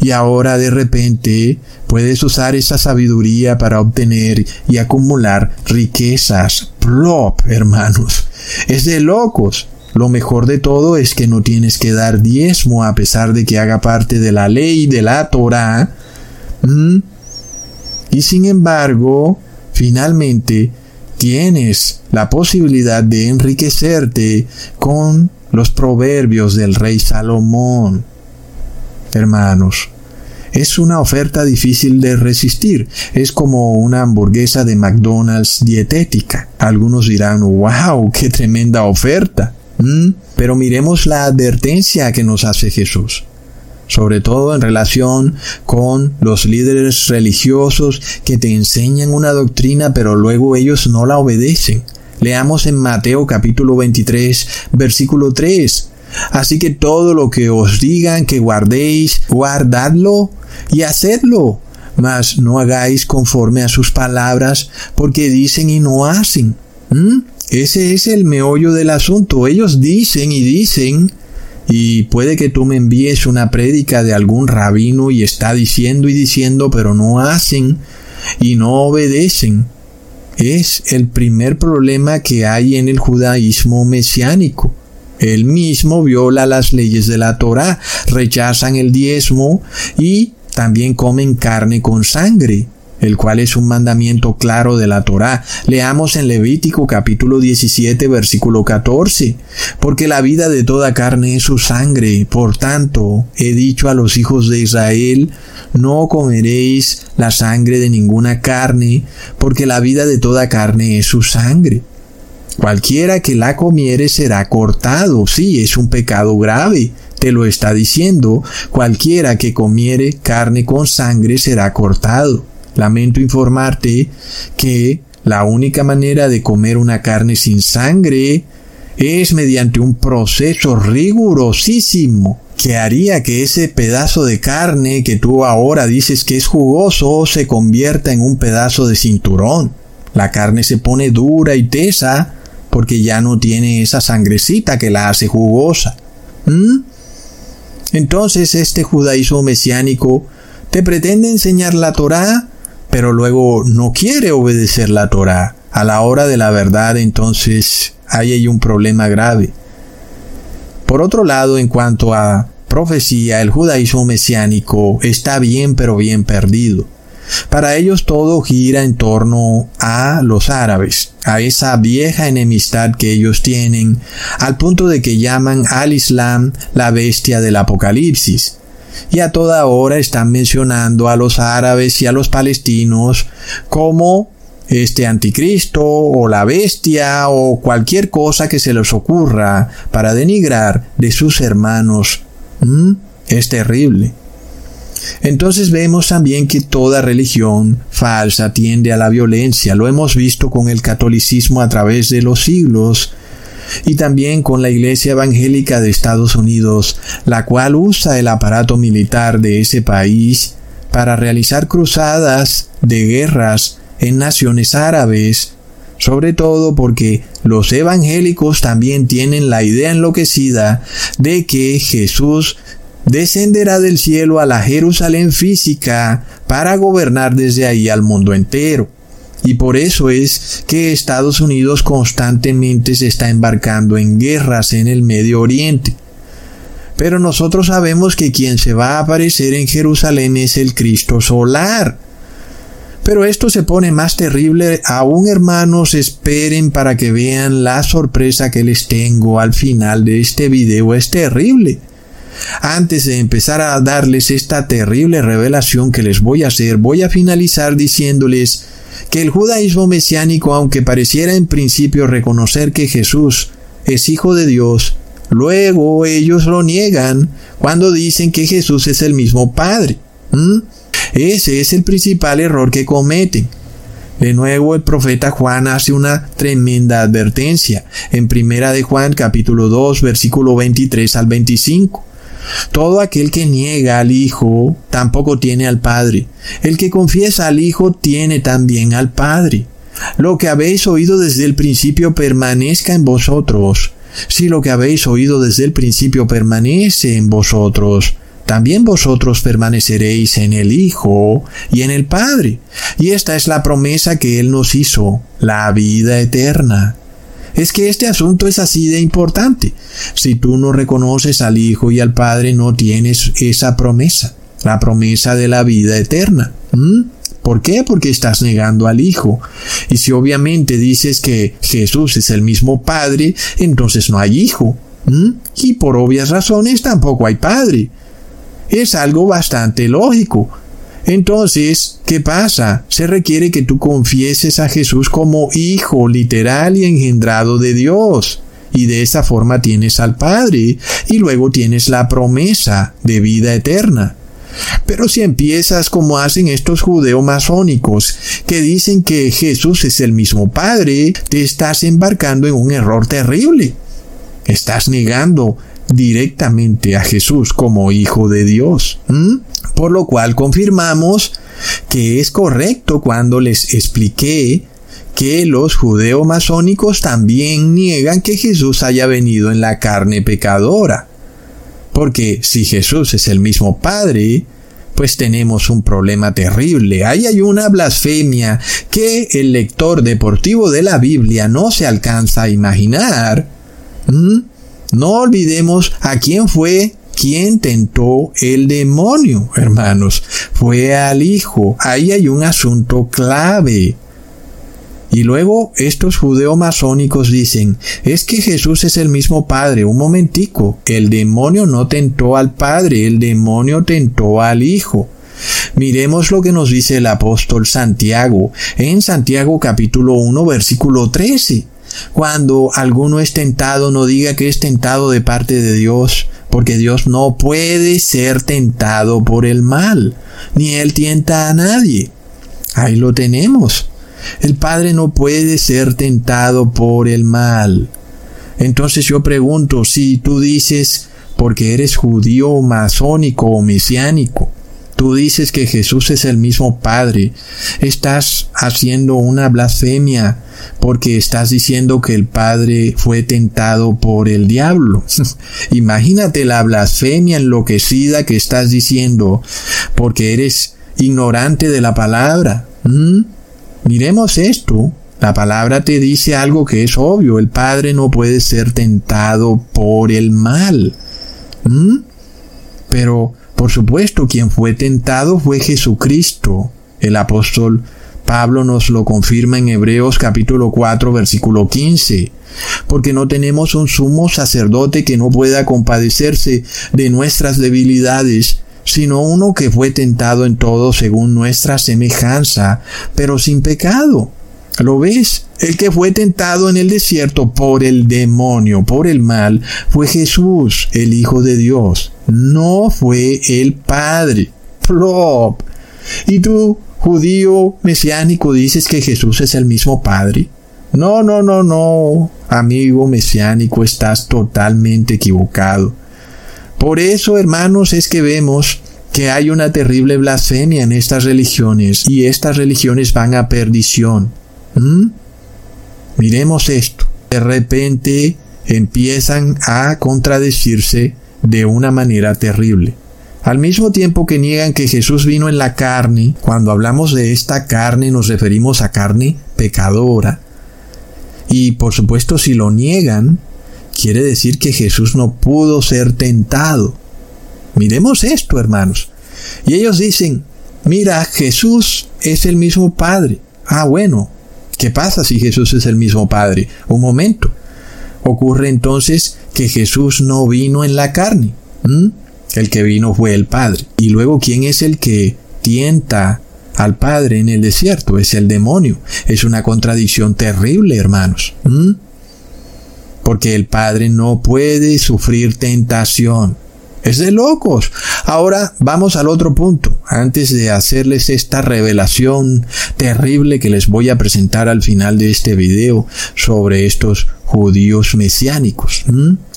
y ahora de repente puedes usar esa sabiduría para obtener y acumular riquezas. Plop, hermanos. Es de locos. Lo mejor de todo es que no tienes que dar diezmo a pesar de que haga parte de la ley de la Torah. Y sin embargo, finalmente tienes la posibilidad de enriquecerte con los proverbios del rey Salomón. Hermanos, es una oferta difícil de resistir. Es como una hamburguesa de McDonald's dietética. Algunos dirán, wow, qué tremenda oferta. Pero miremos la advertencia que nos hace Jesús sobre todo en relación con los líderes religiosos que te enseñan una doctrina pero luego ellos no la obedecen. Leamos en Mateo capítulo 23 versículo 3. Así que todo lo que os digan que guardéis, guardadlo y hacedlo, mas no hagáis conforme a sus palabras, porque dicen y no hacen. ¿Mm? Ese es el meollo del asunto. Ellos dicen y dicen, y puede que tú me envíes una prédica de algún rabino y está diciendo y diciendo, pero no hacen y no obedecen. Es el primer problema que hay en el judaísmo mesiánico. Él mismo viola las leyes de la Torah, rechazan el diezmo y también comen carne con sangre el cual es un mandamiento claro de la Torá. Leamos en Levítico capítulo 17 versículo 14, porque la vida de toda carne es su sangre, por tanto he dicho a los hijos de Israel, no comeréis la sangre de ninguna carne, porque la vida de toda carne es su sangre. Cualquiera que la comiere será cortado, sí, es un pecado grave, te lo está diciendo, cualquiera que comiere carne con sangre será cortado. Lamento informarte que la única manera de comer una carne sin sangre es mediante un proceso rigurosísimo que haría que ese pedazo de carne que tú ahora dices que es jugoso se convierta en un pedazo de cinturón. La carne se pone dura y tesa porque ya no tiene esa sangrecita que la hace jugosa. ¿Mm? Entonces este judaísmo mesiánico te pretende enseñar la Torá pero luego no quiere obedecer la Torah. A la hora de la verdad, entonces hay ahí un problema grave. Por otro lado, en cuanto a profecía, el judaísmo mesiánico está bien pero bien perdido. Para ellos todo gira en torno a los árabes, a esa vieja enemistad que ellos tienen, al punto de que llaman al Islam la bestia del Apocalipsis y a toda hora están mencionando a los árabes y a los palestinos como este anticristo o la bestia o cualquier cosa que se les ocurra para denigrar de sus hermanos. ¿Mm? Es terrible. Entonces vemos también que toda religión falsa tiende a la violencia. Lo hemos visto con el catolicismo a través de los siglos y también con la Iglesia Evangélica de Estados Unidos, la cual usa el aparato militar de ese país para realizar cruzadas de guerras en naciones árabes, sobre todo porque los evangélicos también tienen la idea enloquecida de que Jesús descenderá del cielo a la Jerusalén física para gobernar desde ahí al mundo entero. Y por eso es que Estados Unidos constantemente se está embarcando en guerras en el Medio Oriente. Pero nosotros sabemos que quien se va a aparecer en Jerusalén es el Cristo solar. Pero esto se pone más terrible aún hermanos, esperen para que vean la sorpresa que les tengo al final de este video, es terrible. Antes de empezar a darles esta terrible revelación que les voy a hacer, voy a finalizar diciéndoles que el judaísmo mesiánico, aunque pareciera en principio reconocer que Jesús es hijo de Dios, luego ellos lo niegan cuando dicen que Jesús es el mismo Padre. Ese es el principal error que cometen. De nuevo el profeta Juan hace una tremenda advertencia en Primera de Juan capítulo 2 versículo 23 al 25. Todo aquel que niega al Hijo tampoco tiene al Padre. El que confiesa al Hijo tiene también al Padre. Lo que habéis oído desde el principio permanezca en vosotros. Si lo que habéis oído desde el principio permanece en vosotros, también vosotros permaneceréis en el Hijo y en el Padre. Y esta es la promesa que Él nos hizo, la vida eterna. Es que este asunto es así de importante. Si tú no reconoces al Hijo y al Padre, no tienes esa promesa, la promesa de la vida eterna. ¿Mm? ¿Por qué? Porque estás negando al Hijo. Y si obviamente dices que Jesús es el mismo Padre, entonces no hay Hijo. ¿Mm? Y por obvias razones tampoco hay Padre. Es algo bastante lógico. Entonces, ¿qué pasa? Se requiere que tú confieses a Jesús como hijo literal y engendrado de Dios. y de esa forma tienes al Padre y luego tienes la promesa de vida eterna. Pero si empiezas como hacen estos judeo-masónicos, que dicen que Jesús es el mismo Padre, te estás embarcando en un error terrible. Estás negando directamente a Jesús como Hijo de Dios. Por lo cual confirmamos que es correcto cuando les expliqué que los judeo-masónicos también niegan que Jesús haya venido en la carne pecadora. Porque si Jesús es el mismo Padre, pues tenemos un problema terrible. Ahí hay una blasfemia que el lector deportivo de la Biblia no se alcanza a imaginar. No olvidemos a quién fue quien tentó el demonio, hermanos. Fue al Hijo. Ahí hay un asunto clave. Y luego estos judeo-masónicos dicen, es que Jesús es el mismo Padre. Un momentico, el demonio no tentó al Padre, el demonio tentó al Hijo. Miremos lo que nos dice el apóstol Santiago en Santiago capítulo 1 versículo 13. Cuando alguno es tentado, no diga que es tentado de parte de Dios, porque Dios no puede ser tentado por el mal, ni Él tienta a nadie. Ahí lo tenemos. El Padre no puede ser tentado por el mal. Entonces yo pregunto, si tú dices, porque eres judío, masónico o mesiánico, tú dices que Jesús es el mismo Padre, estás haciendo una blasfemia porque estás diciendo que el Padre fue tentado por el diablo. Imagínate la blasfemia enloquecida que estás diciendo porque eres ignorante de la palabra. Miremos esto. La palabra te dice algo que es obvio. El Padre no puede ser tentado por el mal. ¿Mm? Pero, por supuesto, quien fue tentado fue Jesucristo. El apóstol Pablo nos lo confirma en Hebreos capítulo 4 versículo 15. Porque no tenemos un sumo sacerdote que no pueda compadecerse de nuestras debilidades, sino uno que fue tentado en todo según nuestra semejanza, pero sin pecado. ¿Lo ves? El que fue tentado en el desierto por el demonio, por el mal, fue Jesús, el Hijo de Dios. No fue el Padre. Plop. ¿Y tú, judío mesiánico, dices que Jesús es el mismo Padre? No, no, no, no. Amigo mesiánico, estás totalmente equivocado. Por eso, hermanos, es que vemos que hay una terrible blasfemia en estas religiones y estas religiones van a perdición. ¿Mm? Miremos esto. De repente empiezan a contradecirse de una manera terrible. Al mismo tiempo que niegan que Jesús vino en la carne, cuando hablamos de esta carne nos referimos a carne pecadora. Y por supuesto si lo niegan, quiere decir que Jesús no pudo ser tentado. Miremos esto, hermanos. Y ellos dicen, mira, Jesús es el mismo Padre. Ah, bueno, ¿qué pasa si Jesús es el mismo Padre? Un momento. Ocurre entonces que Jesús no vino en la carne. El que vino fue el Padre. Y luego, ¿quién es el que tienta al Padre en el desierto? Es el demonio. Es una contradicción terrible, hermanos porque el Padre no puede sufrir tentación. Es de locos. Ahora vamos al otro punto, antes de hacerles esta revelación terrible que les voy a presentar al final de este video sobre estos judíos mesiánicos,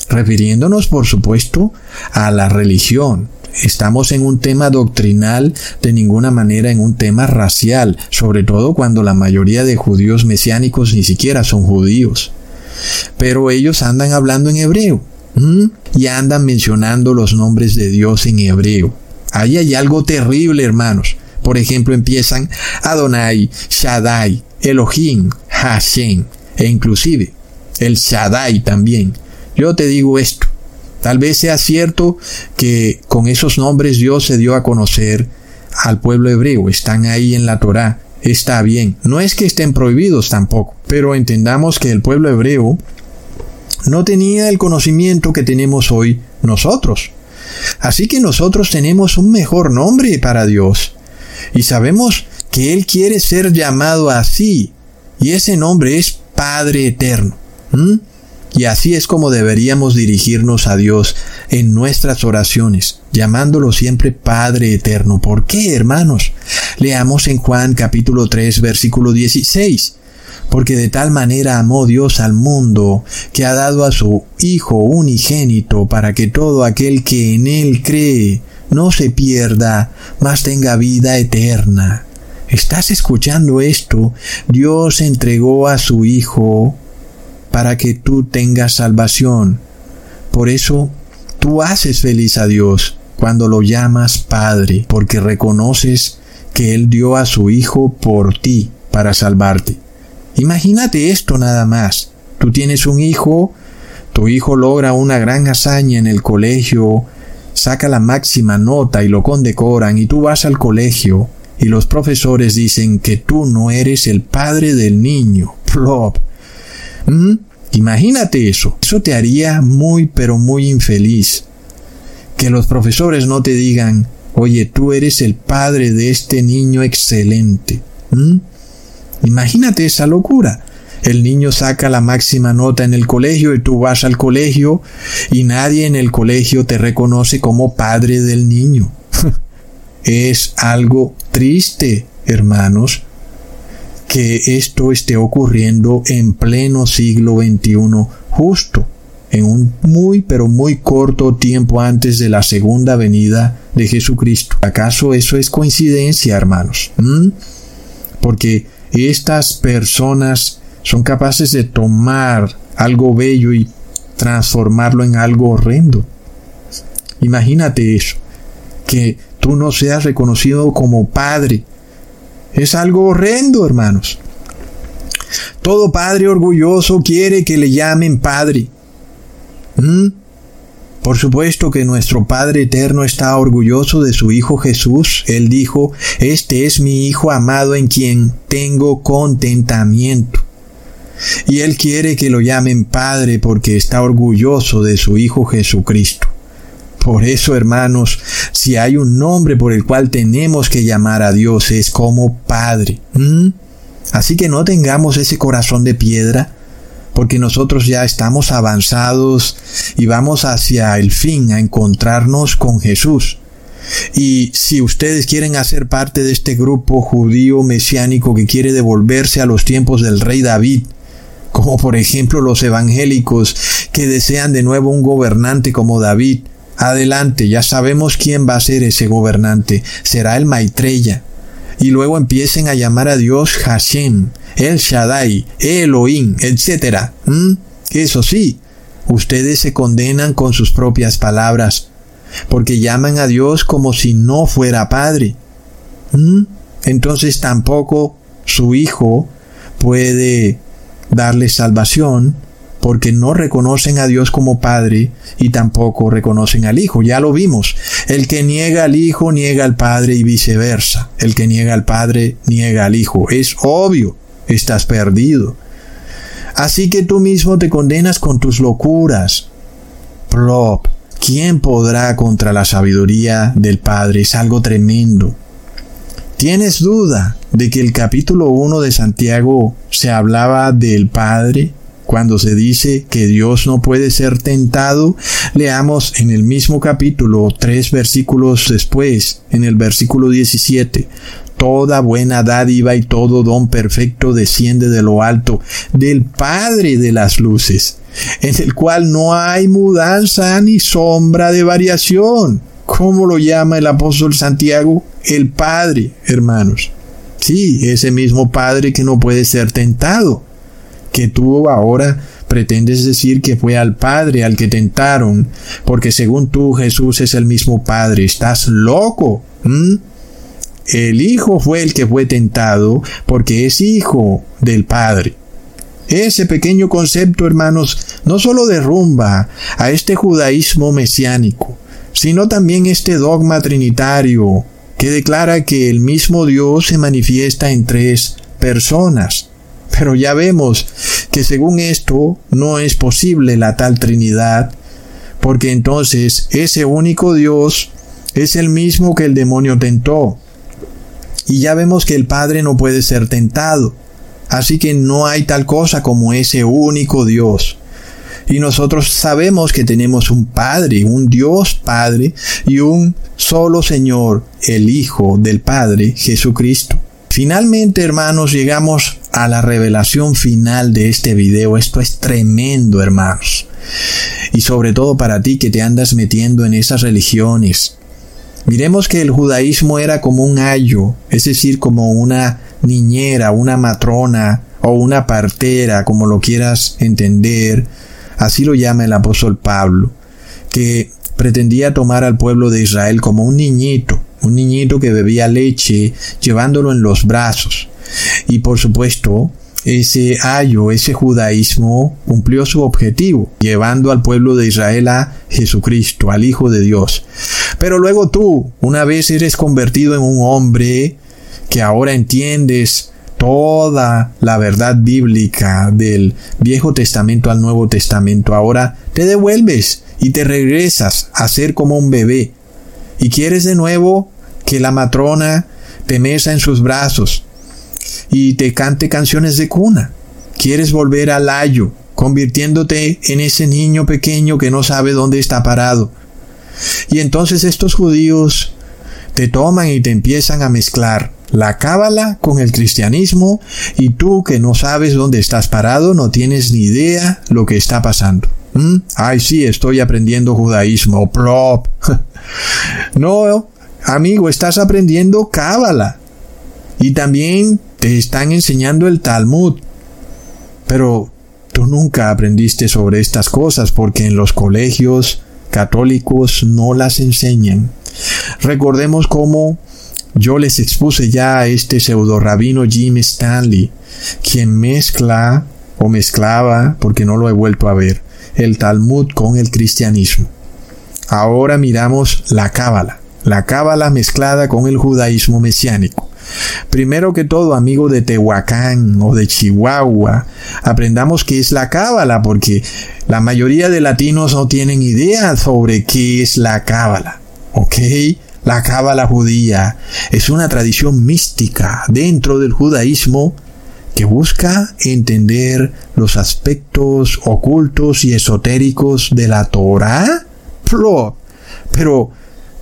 refiriéndonos por supuesto a la religión. Estamos en un tema doctrinal, de ninguna manera en un tema racial, sobre todo cuando la mayoría de judíos mesiánicos ni siquiera son judíos. Pero ellos andan hablando en hebreo y andan mencionando los nombres de Dios en hebreo. Ahí hay algo terrible, hermanos. Por ejemplo, empiezan Adonai, Shaddai, Elohim, Hashem, e inclusive el Shaddai también. Yo te digo esto. Tal vez sea cierto que con esos nombres Dios se dio a conocer al pueblo hebreo. Están ahí en la Torá está bien. No es que estén prohibidos tampoco, pero entendamos que el pueblo hebreo no tenía el conocimiento que tenemos hoy nosotros. Así que nosotros tenemos un mejor nombre para Dios. Y sabemos que Él quiere ser llamado así. Y ese nombre es Padre Eterno. Y así es como deberíamos dirigirnos a Dios en nuestras oraciones, llamándolo siempre Padre Eterno. ¿Por qué, hermanos? Leamos en Juan capítulo 3, versículo 16. Porque de tal manera amó Dios al mundo, que ha dado a su Hijo unigénito, para que todo aquel que en Él cree no se pierda, mas tenga vida eterna. ¿Estás escuchando esto? Dios entregó a su Hijo para que tú tengas salvación. Por eso tú haces feliz a Dios cuando lo llamas Padre, porque reconoces que Él dio a su Hijo por ti para salvarte. Imagínate esto nada más. Tú tienes un hijo, tu hijo logra una gran hazaña en el colegio, saca la máxima nota y lo condecoran y tú vas al colegio y los profesores dicen que tú no eres el padre del niño. Plop. ¿Mm? Imagínate eso. Eso te haría muy pero muy infeliz. Que los profesores no te digan, oye, tú eres el padre de este niño excelente. ¿Mm? Imagínate esa locura. El niño saca la máxima nota en el colegio y tú vas al colegio y nadie en el colegio te reconoce como padre del niño. es algo triste, hermanos, que esto esté ocurriendo en pleno siglo XXI, justo en un muy pero muy corto tiempo antes de la segunda venida de Jesucristo. ¿Acaso eso es coincidencia, hermanos? ¿Mm? Porque estas personas son capaces de tomar algo bello y transformarlo en algo horrendo. Imagínate eso, que tú no seas reconocido como padre es algo horrendo, hermanos. Todo padre orgulloso quiere que le llamen padre. ¿Mm? Por supuesto que nuestro Padre Eterno está orgulloso de su Hijo Jesús. Él dijo, Este es mi Hijo amado en quien tengo contentamiento. Y Él quiere que lo llamen Padre porque está orgulloso de su Hijo Jesucristo. Por eso, hermanos, si hay un nombre por el cual tenemos que llamar a Dios es como Padre. Así que no tengamos ese corazón de piedra, porque nosotros ya estamos avanzados y vamos hacia el fin a encontrarnos con Jesús. Y si ustedes quieren hacer parte de este grupo judío mesiánico que quiere devolverse a los tiempos del rey David, como por ejemplo los evangélicos que desean de nuevo un gobernante como David, Adelante, ya sabemos quién va a ser ese gobernante. Será el Maitreya. Y luego empiecen a llamar a Dios Hashem, El Shaddai, Elohim, etc. ¿Mm? Eso sí, ustedes se condenan con sus propias palabras, porque llaman a Dios como si no fuera Padre. ¿Mm? Entonces tampoco su Hijo puede darle salvación porque no reconocen a Dios como Padre y tampoco reconocen al Hijo. Ya lo vimos. El que niega al Hijo niega al Padre y viceversa. El que niega al Padre niega al Hijo. Es obvio. Estás perdido. Así que tú mismo te condenas con tus locuras. Plop. ¿Quién podrá contra la sabiduría del Padre? Es algo tremendo. ¿Tienes duda de que el capítulo 1 de Santiago se hablaba del Padre? Cuando se dice que Dios no puede ser tentado, leamos en el mismo capítulo, tres versículos después, en el versículo 17, Toda buena dádiva y todo don perfecto desciende de lo alto, del Padre de las luces, en el cual no hay mudanza ni sombra de variación. ¿Cómo lo llama el apóstol Santiago? El Padre, hermanos. Sí, ese mismo Padre que no puede ser tentado que tú ahora pretendes decir que fue al Padre al que tentaron, porque según tú Jesús es el mismo Padre. Estás loco. El Hijo fue el que fue tentado porque es hijo del Padre. Ese pequeño concepto, hermanos, no solo derrumba a este judaísmo mesiánico, sino también este dogma trinitario que declara que el mismo Dios se manifiesta en tres personas. Pero ya vemos que según esto no es posible la tal Trinidad, porque entonces ese único Dios es el mismo que el demonio tentó. Y ya vemos que el Padre no puede ser tentado. Así que no hay tal cosa como ese único Dios. Y nosotros sabemos que tenemos un Padre, un Dios Padre y un solo Señor, el Hijo del Padre, Jesucristo. Finalmente, hermanos, llegamos a la revelación final de este video. Esto es tremendo, hermanos. Y sobre todo para ti que te andas metiendo en esas religiones. Miremos que el judaísmo era como un ayo, es decir, como una niñera, una matrona o una partera, como lo quieras entender, así lo llama el apóstol Pablo, que pretendía tomar al pueblo de Israel como un niñito, un niñito que bebía leche, llevándolo en los brazos. Y por supuesto, ese ayo, ese judaísmo cumplió su objetivo, llevando al pueblo de Israel a Jesucristo, al Hijo de Dios. Pero luego tú, una vez eres convertido en un hombre que ahora entiendes toda la verdad bíblica del Viejo Testamento al Nuevo Testamento, ahora te devuelves y te regresas a ser como un bebé. Y quieres de nuevo que la matrona te mesa en sus brazos y te cante canciones de cuna. Quieres volver al ayo, convirtiéndote en ese niño pequeño que no sabe dónde está parado. Y entonces estos judíos te toman y te empiezan a mezclar la cábala con el cristianismo y tú que no sabes dónde estás parado no tienes ni idea lo que está pasando. ¿Mm? Ay, sí, estoy aprendiendo judaísmo. No, amigo, estás aprendiendo cábala. Y también te están enseñando el Talmud. Pero tú nunca aprendiste sobre estas cosas porque en los colegios católicos no las enseñan. Recordemos cómo yo les expuse ya a este pseudo rabino Jim Stanley, quien mezcla o mezclaba, porque no lo he vuelto a ver, el Talmud con el cristianismo. Ahora miramos la Cábala, la Cábala mezclada con el judaísmo mesiánico. Primero que todo, amigo de Tehuacán o de Chihuahua, aprendamos qué es la Cábala, porque la mayoría de latinos no tienen idea sobre qué es la Cábala. ¿Ok? La cábala judía es una tradición mística dentro del judaísmo que busca entender los aspectos ocultos y esotéricos de la Torah. Pero,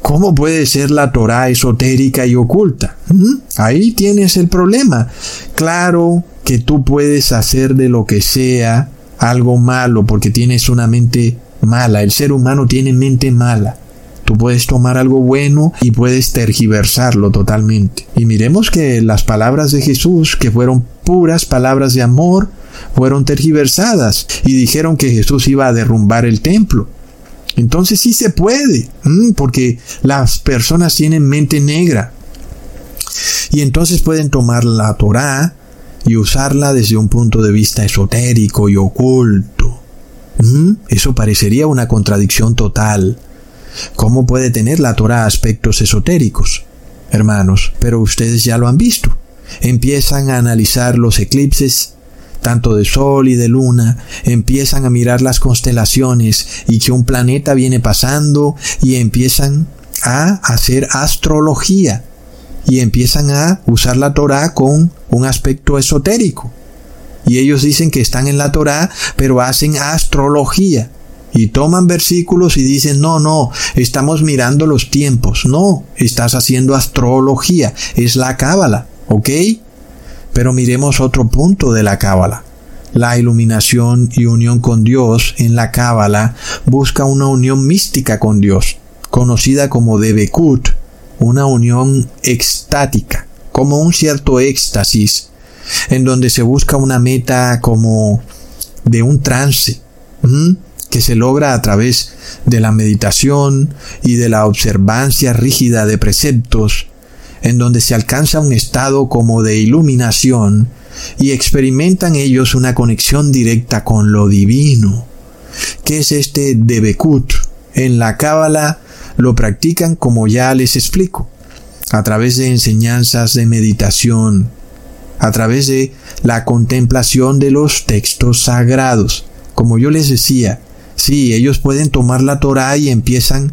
¿cómo puede ser la Torah esotérica y oculta? ¿Mm? Ahí tienes el problema. Claro que tú puedes hacer de lo que sea algo malo porque tienes una mente mala. El ser humano tiene mente mala. Tú puedes tomar algo bueno y puedes tergiversarlo totalmente. Y miremos que las palabras de Jesús, que fueron puras palabras de amor, fueron tergiversadas y dijeron que Jesús iba a derrumbar el templo. Entonces sí se puede, porque las personas tienen mente negra. Y entonces pueden tomar la Torah y usarla desde un punto de vista esotérico y oculto. Eso parecería una contradicción total. ¿Cómo puede tener la Torah aspectos esotéricos? Hermanos, pero ustedes ya lo han visto. Empiezan a analizar los eclipses, tanto de sol y de luna, empiezan a mirar las constelaciones y que un planeta viene pasando y empiezan a hacer astrología y empiezan a usar la Torah con un aspecto esotérico. Y ellos dicen que están en la Torah, pero hacen astrología y toman versículos y dicen, no, no, estamos mirando los tiempos. No, estás haciendo astrología, es la cábala, ¿ok? Pero miremos otro punto de la cábala. La iluminación y unión con Dios en la cábala busca una unión mística con Dios, conocida como Debekut, una unión extática, como un cierto éxtasis, en donde se busca una meta como de un trance que se logra a través de la meditación y de la observancia rígida de preceptos, en donde se alcanza un estado como de iluminación y experimentan ellos una conexión directa con lo divino. ¿Qué es este Debekut? En la Cábala lo practican como ya les explico, a través de enseñanzas de meditación, a través de la contemplación de los textos sagrados. Como yo les decía, Sí, ellos pueden tomar la Torah y empiezan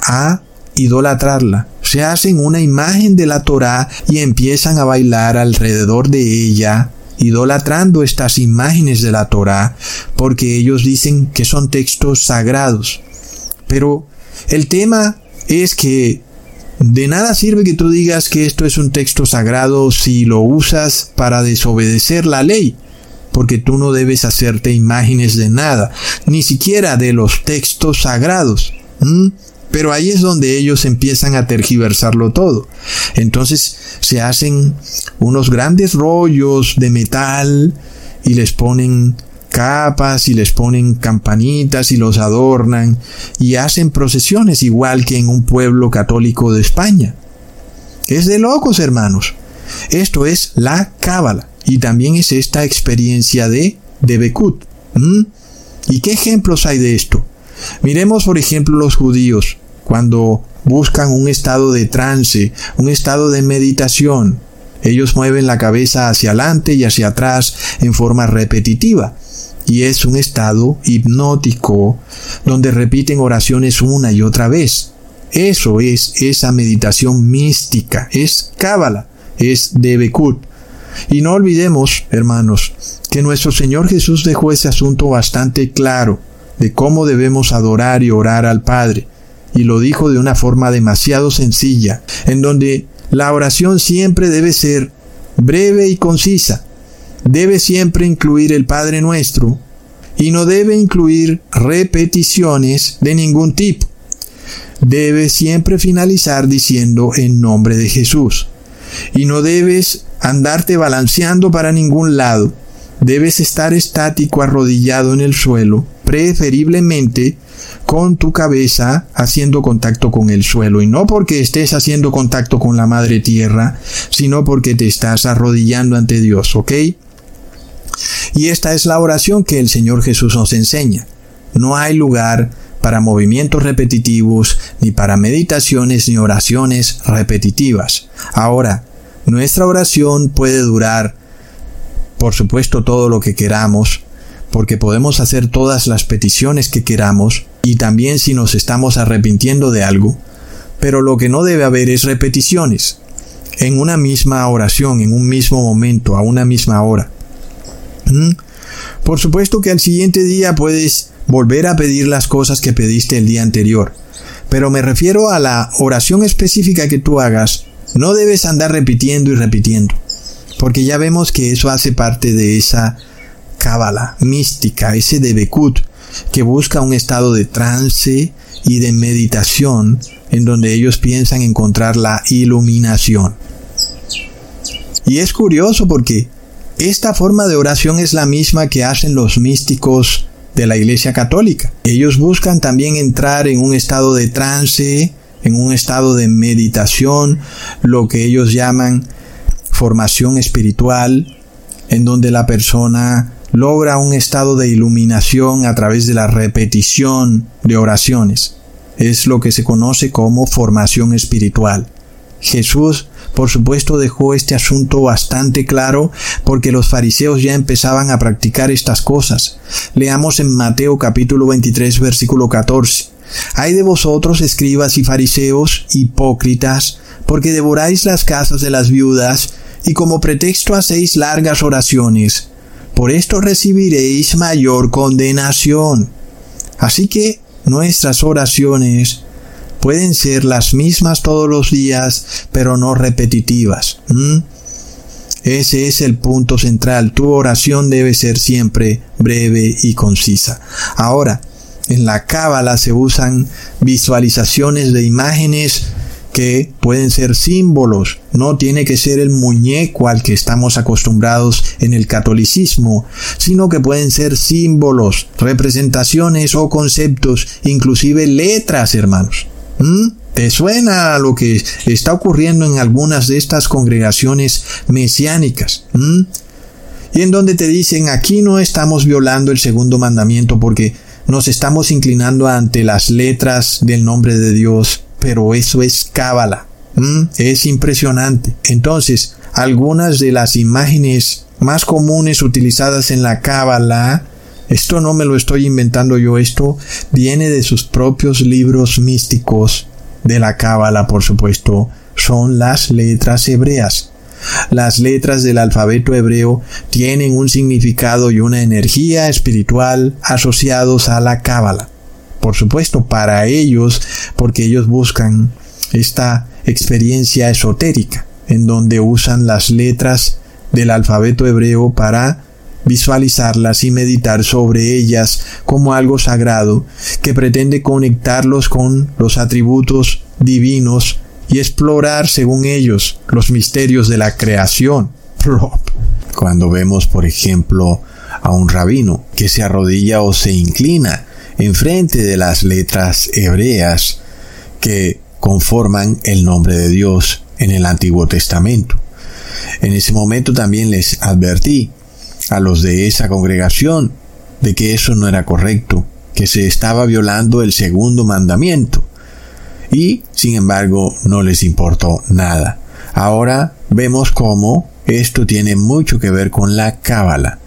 a idolatrarla. Se hacen una imagen de la Torah y empiezan a bailar alrededor de ella idolatrando estas imágenes de la Torá porque ellos dicen que son textos sagrados. Pero el tema es que de nada sirve que tú digas que esto es un texto sagrado si lo usas para desobedecer la ley, porque tú no debes hacerte imágenes de nada, ni siquiera de los textos sagrados. Pero ahí es donde ellos empiezan a tergiversarlo todo. Entonces se hacen unos grandes rollos de metal y les ponen capas y les ponen campanitas y los adornan y hacen procesiones igual que en un pueblo católico de España. Es de locos, hermanos. Esto es la cábala y también es esta experiencia de, de. ¿Y qué ejemplos hay de esto? Miremos, por ejemplo, los judíos cuando buscan un estado de trance, un estado de meditación. Ellos mueven la cabeza hacia adelante y hacia atrás en forma repetitiva y es un estado hipnótico donde repiten oraciones una y otra vez. Eso es esa meditación mística, es cábala, es Debekut. Y no olvidemos, hermanos, que nuestro Señor Jesús dejó ese asunto bastante claro de cómo debemos adorar y orar al Padre, y lo dijo de una forma demasiado sencilla, en donde la oración siempre debe ser breve y concisa, debe siempre incluir el Padre Nuestro y no debe incluir repeticiones de ningún tipo. Debe siempre finalizar diciendo en nombre de Jesús. Y no debes andarte balanceando para ningún lado. Debes estar estático arrodillado en el suelo, preferiblemente con tu cabeza haciendo contacto con el suelo y no porque estés haciendo contacto con la madre tierra, sino porque te estás arrodillando ante Dios, ¿ok? Y esta es la oración que el Señor Jesús nos enseña. No hay lugar para movimientos repetitivos, ni para meditaciones ni oraciones repetitivas. Ahora, nuestra oración puede durar, por supuesto, todo lo que queramos, porque podemos hacer todas las peticiones que queramos, y también si nos estamos arrepintiendo de algo, pero lo que no debe haber es repeticiones, en una misma oración, en un mismo momento, a una misma hora. Por supuesto que al siguiente día puedes volver a pedir las cosas que pediste el día anterior, pero me refiero a la oración específica que tú hagas. No debes andar repitiendo y repitiendo, porque ya vemos que eso hace parte de esa cábala mística, ese debekut, que busca un estado de trance y de meditación en donde ellos piensan encontrar la iluminación. Y es curioso porque esta forma de oración es la misma que hacen los místicos de la Iglesia Católica. Ellos buscan también entrar en un estado de trance, en un estado de meditación, lo que ellos llaman formación espiritual, en donde la persona logra un estado de iluminación a través de la repetición de oraciones. Es lo que se conoce como formación espiritual. Jesús por supuesto dejó este asunto bastante claro porque los fariseos ya empezaban a practicar estas cosas. Leamos en Mateo capítulo 23 versículo 14. Hay de vosotros, escribas y fariseos, hipócritas, porque devoráis las casas de las viudas, y como pretexto hacéis largas oraciones. Por esto recibiréis mayor condenación. Así que nuestras oraciones pueden ser las mismas todos los días, pero no repetitivas. Ese es el punto central. Tu oración debe ser siempre breve y concisa. Ahora, en la cábala se usan visualizaciones de imágenes que pueden ser símbolos, no tiene que ser el muñeco al que estamos acostumbrados en el catolicismo, sino que pueden ser símbolos, representaciones o conceptos, inclusive letras, hermanos. ¿Mm? ¿Te suena a lo que está ocurriendo en algunas de estas congregaciones mesiánicas? ¿Mm? Y en donde te dicen, aquí no estamos violando el segundo mandamiento porque nos estamos inclinando ante las letras del nombre de Dios, pero eso es cábala. ¿Mm? Es impresionante. Entonces, algunas de las imágenes más comunes utilizadas en la cábala esto no me lo estoy inventando yo, esto viene de sus propios libros místicos de la Cábala, por supuesto, son las letras hebreas. las letras del alfabeto hebreo tienen un significado y una energía espiritual asociados a la cábala. Por supuesto, para ellos, porque ellos buscan esta experiencia esotérica, en donde usan las letras del alfabeto hebreo para visualizarlas y meditar sobre ellas como algo sagrado que pretende conectarlos con los atributos divinos y explorar según ellos los misterios de la creación. Cuando vemos, por ejemplo, a un rabino que se arrodilla o se inclina enfrente de las letras hebreas que conforman el nombre de Dios en el Antiguo Testamento. En ese momento también les advertí a los de esa congregación de que eso no era correcto, que se estaba violando el segundo mandamiento. Y, sin embargo, no les importó nada. Ahora vemos cómo esto tiene mucho que ver con la cábala.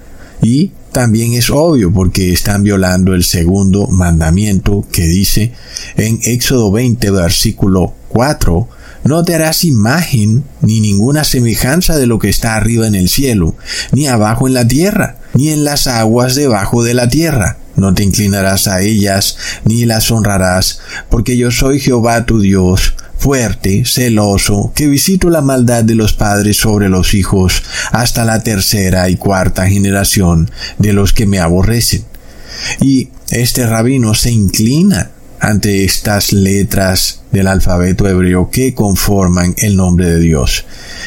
Y también es obvio porque están violando el segundo mandamiento que dice en Éxodo 20 versículo 4 no te harás imagen ni ninguna semejanza de lo que está arriba en el cielo, ni abajo en la tierra, ni en las aguas debajo de la tierra. No te inclinarás a ellas, ni las honrarás, porque yo soy Jehová tu Dios, fuerte, celoso, que visito la maldad de los padres sobre los hijos, hasta la tercera y cuarta generación de los que me aborrecen. Y este rabino se inclina ante estas letras del alfabeto hebreo que conforman el nombre de Dios.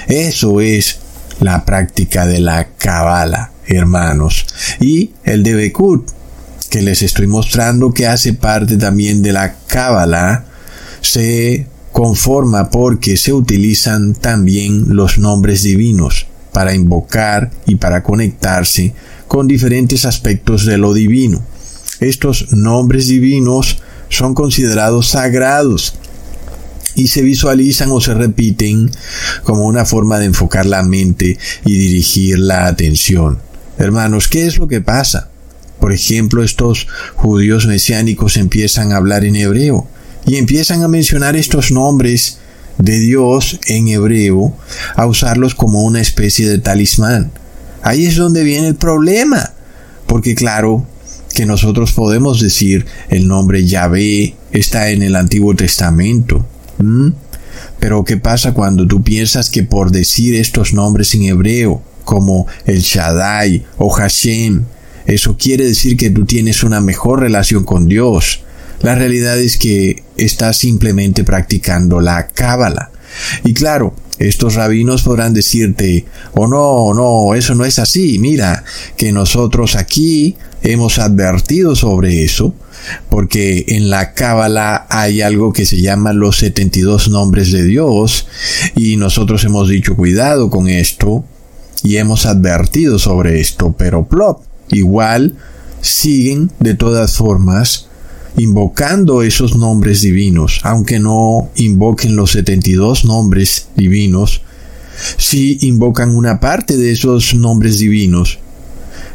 Eso es la práctica de la Kabbalah, hermanos. Y el de Bekut, que les estoy mostrando que hace parte también de la Kabbalah, se conforma porque se utilizan también los nombres divinos para invocar y para conectarse con diferentes aspectos de lo divino. Estos nombres divinos son considerados sagrados y se visualizan o se repiten como una forma de enfocar la mente y dirigir la atención. Hermanos, ¿qué es lo que pasa? Por ejemplo, estos judíos mesiánicos empiezan a hablar en hebreo y empiezan a mencionar estos nombres de Dios en hebreo, a usarlos como una especie de talismán. Ahí es donde viene el problema, porque claro, que nosotros podemos decir el nombre Yahvé está en el Antiguo Testamento. Pero ¿qué pasa cuando tú piensas que por decir estos nombres en hebreo, como el Shaddai o Hashem, eso quiere decir que tú tienes una mejor relación con Dios? La realidad es que estás simplemente practicando la Cábala. Y claro, estos rabinos podrán decirte, oh no, no, eso no es así, mira, que nosotros aquí hemos advertido sobre eso, porque en la Cábala hay algo que se llama los 72 nombres de Dios, y nosotros hemos dicho cuidado con esto, y hemos advertido sobre esto, pero plop, igual siguen de todas formas invocando esos nombres divinos, aunque no invoquen los 72 nombres divinos, si invocan una parte de esos nombres divinos,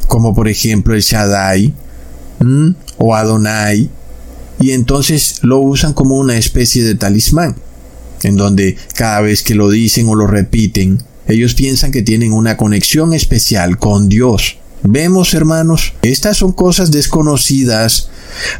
como por ejemplo el Shaddai o Adonai, y entonces lo usan como una especie de talismán, en donde cada vez que lo dicen o lo repiten, ellos piensan que tienen una conexión especial con Dios. Vemos, hermanos, estas son cosas desconocidas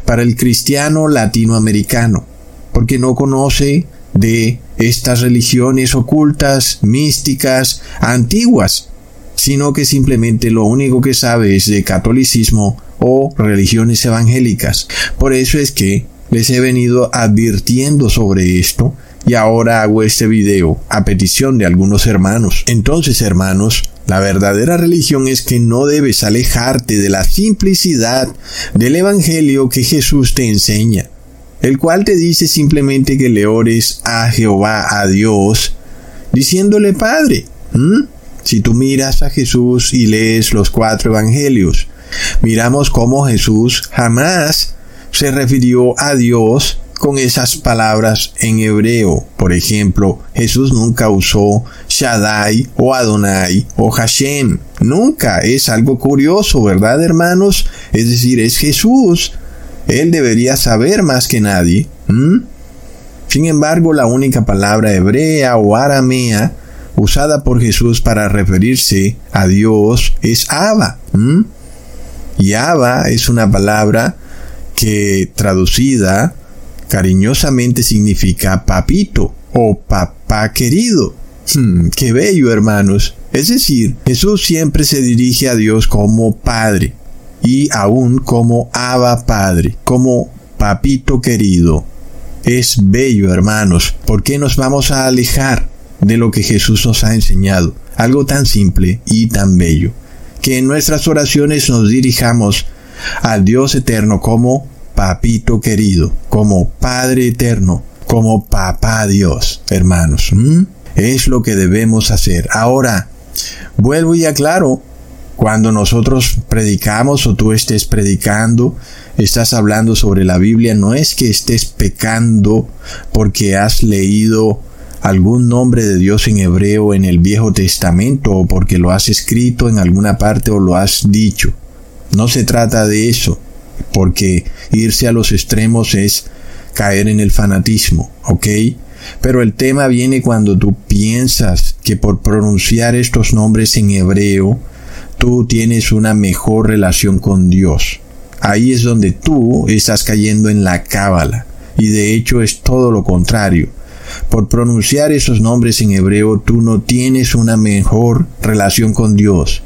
para el cristiano latinoamericano, porque no conoce de estas religiones ocultas, místicas, antiguas, sino que simplemente lo único que sabe es de catolicismo o religiones evangélicas. Por eso es que les he venido advirtiendo sobre esto y ahora hago este video a petición de algunos hermanos. Entonces, hermanos, la verdadera religión es que no debes alejarte de la simplicidad del Evangelio que Jesús te enseña, el cual te dice simplemente que le ores a Jehová, a Dios, diciéndole Padre. Si tú miras a Jesús y lees los cuatro Evangelios, miramos cómo Jesús jamás se refirió a Dios con esas palabras en hebreo. Por ejemplo, Jesús nunca usó Shaddai o Adonai o Hashem. Nunca. Es algo curioso, ¿verdad, hermanos? Es decir, es Jesús. Él debería saber más que nadie. Sin embargo, la única palabra hebrea o aramea usada por Jesús para referirse a Dios es Abba. Y Abba es una palabra que traducida cariñosamente significa papito o papá querido. Hmm, qué bello, hermanos. Es decir, Jesús siempre se dirige a Dios como Padre y aún como Abba Padre, como papito querido. Es bello, hermanos. ¿Por qué nos vamos a alejar de lo que Jesús nos ha enseñado? Algo tan simple y tan bello. Que en nuestras oraciones nos dirijamos al Dios eterno como papito querido, como Padre eterno, como papá Dios, hermanos. Es lo que debemos hacer. Ahora, vuelvo y aclaro, cuando nosotros predicamos o tú estés predicando, estás hablando sobre la Biblia, no es que estés pecando porque has leído algún nombre de Dios en hebreo en el Viejo Testamento o porque lo has escrito en alguna parte o lo has dicho. No se trata de eso, porque irse a los extremos es caer en el fanatismo, ¿ok? Pero el tema viene cuando tú piensas que por pronunciar estos nombres en hebreo, tú tienes una mejor relación con Dios. Ahí es donde tú estás cayendo en la cábala. Y de hecho es todo lo contrario. Por pronunciar esos nombres en hebreo, tú no tienes una mejor relación con Dios.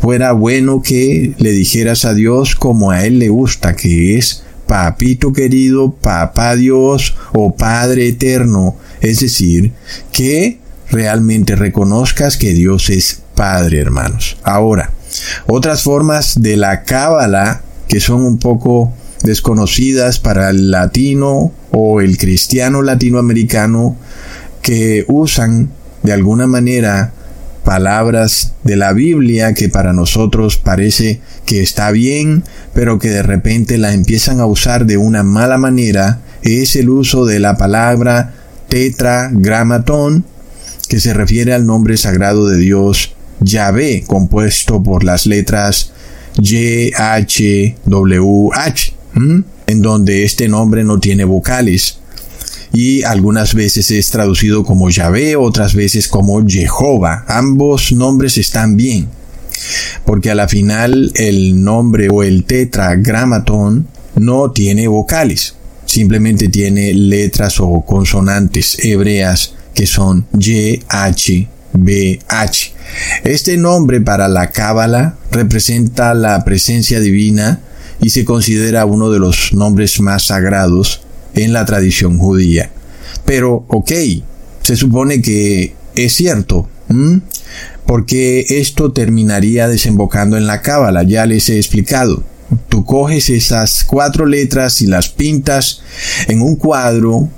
Fuera bueno que le dijeras a Dios como a Él le gusta, que es papito querido, papá Dios o Padre eterno. Es decir, que realmente reconozcas que Dios es Padre, hermanos. Ahora, otras formas de la cábala que son un poco desconocidas para el latino o el cristiano latinoamericano que usan de alguna manera palabras de la Biblia que para nosotros parece que está bien, pero que de repente la empiezan a usar de una mala manera, es el uso de la palabra tetragramatón, que se refiere al nombre sagrado de Dios Yahvé, compuesto por las letras Y, H, W, H, en donde este nombre no tiene vocales y algunas veces es traducido como Yahvé, otras veces como Jehová. Ambos nombres están bien, porque a la final el nombre o el tetragramatón no tiene vocales, simplemente tiene letras o consonantes hebreas que son Y, H, B, H. Este nombre para la Cábala representa la presencia divina y se considera uno de los nombres más sagrados en la tradición judía. Pero, ok, se supone que es cierto, porque esto terminaría desembocando en la cábala, ya les he explicado. Tú coges esas cuatro letras y las pintas en un cuadro,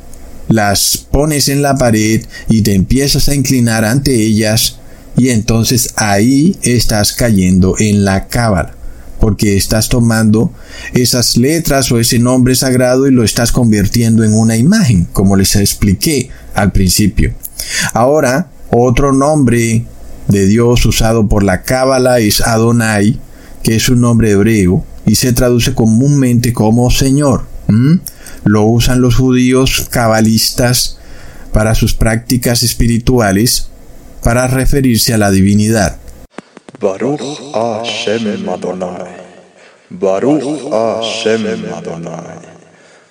las pones en la pared y te empiezas a inclinar ante ellas y entonces ahí estás cayendo en la cábala porque estás tomando esas letras o ese nombre sagrado y lo estás convirtiendo en una imagen, como les expliqué al principio. Ahora, otro nombre de Dios usado por la Cábala es Adonai, que es un nombre hebreo y se traduce comúnmente como Señor. Lo usan los judíos cabalistas para sus prácticas espirituales para referirse a la divinidad. Baruch Hashem Adonai. Baruch Hashem Adonai.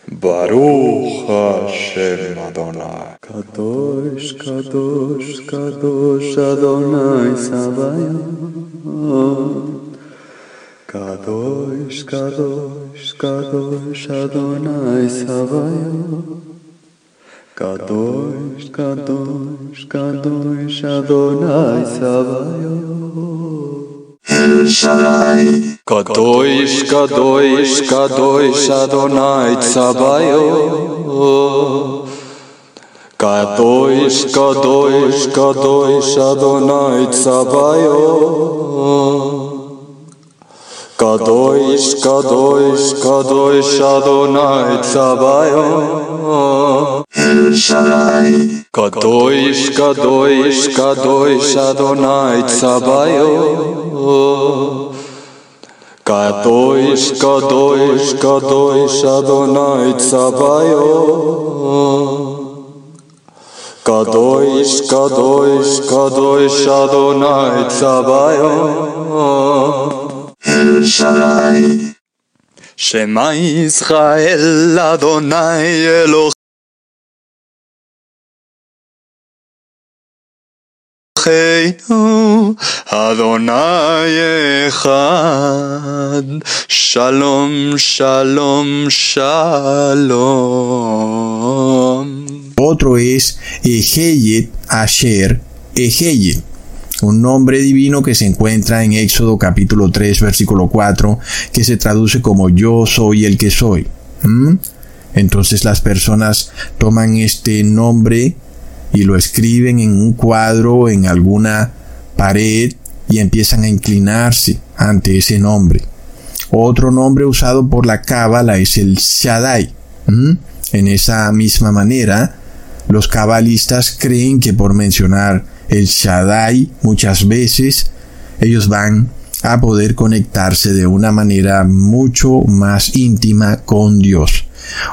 Baruch Hashem Adonai. Kadosh, Kadosh, Kadosh Adonai Sabaoth. Kadosh, Kadosh, Kadosh Adonai Sabaoth. Kadosh, Kadosh, Kadosh Adonai Sabaoth. Kadoj, kadoj, kadoj, Adonai Tzabayo. Kadoj, kadoj, kadoj, Adonai Tzabayo. Kadoj, kadoj, kadoj, Adonai Tzabayo. El Shaddai. Kadosh, Kadosh, Kadosh Adonai Sabaoth. Kadosh, Kadosh, Kadosh Adonai Sabaoth. Kadosh, Kadosh, Kadosh Adonai Tzabayot. El Shaddai. Shema Israel Adonai Echad Shalom, Shalom, Shalom Otro es Eheyet Asher Eheyet un nombre divino que se encuentra en Éxodo capítulo 3 versículo 4 que se traduce como yo soy el que soy. ¿Mm? Entonces las personas toman este nombre y lo escriben en un cuadro, en alguna pared y empiezan a inclinarse ante ese nombre. Otro nombre usado por la Cábala es el Shaddai. En esa misma manera, los cabalistas creen que por mencionar el Shaddai muchas veces ellos van a poder conectarse de una manera mucho más íntima con Dios.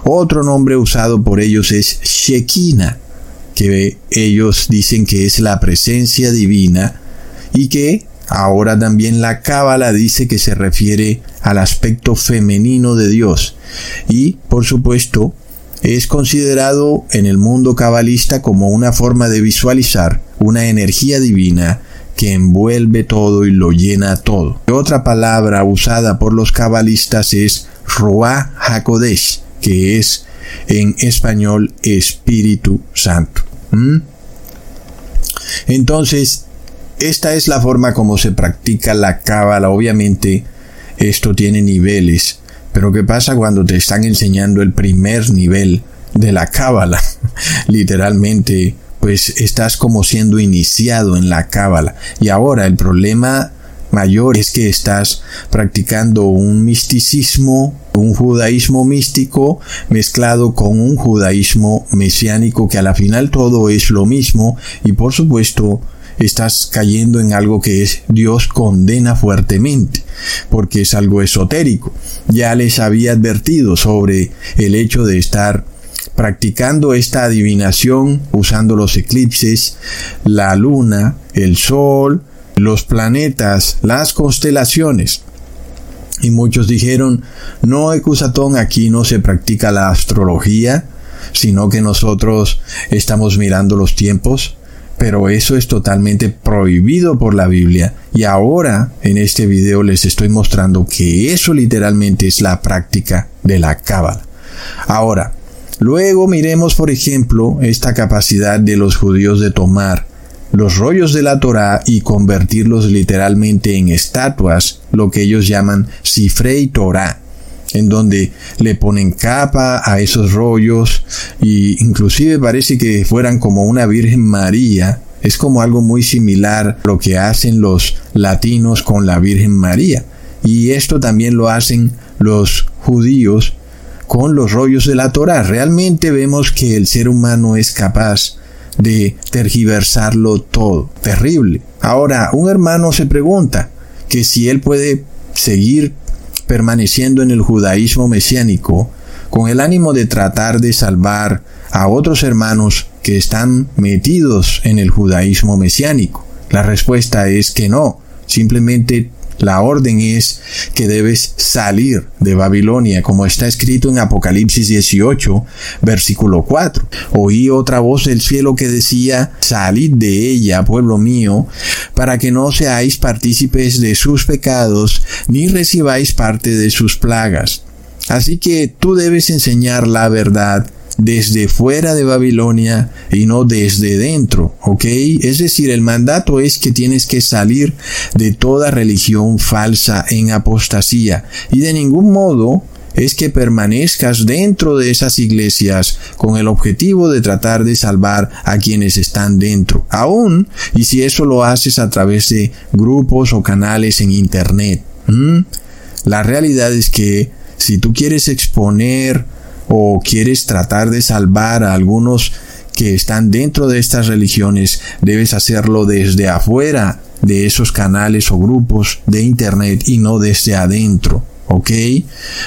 Otro nombre usado por ellos es Shekinah, que ellos dicen que es la presencia divina y que ahora también la Cábala dice que se refiere al aspecto femenino de Dios. Y, por supuesto, es considerado en el mundo cabalista como una forma de visualizar una energía divina que envuelve todo y lo llena todo. Otra palabra usada por los cabalistas es Ruah HaKodesh, que es en español Espíritu Santo. ¿Mm? Entonces, esta es la forma como se practica la cábala. Obviamente, esto tiene niveles. Pero ¿qué pasa cuando te están enseñando el primer nivel de la cábala? Literalmente, pues estás como siendo iniciado en la cábala. Y ahora el problema mayor es que estás practicando un misticismo, un judaísmo místico mezclado con un judaísmo mesiánico que a la final todo es lo mismo y por supuesto estás cayendo en algo que es Dios condena fuertemente, porque es algo esotérico. Ya les había advertido sobre el hecho de estar practicando esta adivinación usando los eclipses, la luna, el sol, los planetas, las constelaciones. Y muchos dijeron, no, Ecusatón, aquí no se practica la astrología, sino que nosotros estamos mirando los tiempos pero eso es totalmente prohibido por la Biblia. Y ahora en este video les estoy mostrando que eso literalmente es la práctica de la cábala. Ahora, luego miremos por ejemplo esta capacidad de los judíos de tomar los rollos de la Torá y convertirlos literalmente en estatuas, lo que ellos llaman Sifrei Torah en donde le ponen capa a esos rollos y inclusive parece que fueran como una Virgen María. Es como algo muy similar a lo que hacen los latinos con la Virgen María. Y esto también lo hacen los judíos con los rollos de la Torah. Realmente vemos que el ser humano es capaz de tergiversarlo todo. Terrible. Ahora, un hermano se pregunta que si él puede seguir permaneciendo en el judaísmo mesiánico con el ánimo de tratar de salvar a otros hermanos que están metidos en el judaísmo mesiánico? La respuesta es que no, simplemente la orden es que debes salir de Babilonia, como está escrito en Apocalipsis 18, versículo 4. Oí otra voz del cielo que decía, salid de ella, pueblo mío, para que no seáis partícipes de sus pecados, ni recibáis parte de sus plagas. Así que tú debes enseñar la verdad desde fuera de Babilonia y no desde dentro, ¿ok? Es decir, el mandato es que tienes que salir de toda religión falsa en apostasía y de ningún modo es que permanezcas dentro de esas iglesias con el objetivo de tratar de salvar a quienes están dentro, aún y si eso lo haces a través de grupos o canales en internet. La realidad es que si tú quieres exponer o quieres tratar de salvar a algunos que están dentro de estas religiones, debes hacerlo desde afuera de esos canales o grupos de internet y no desde adentro. ¿ok?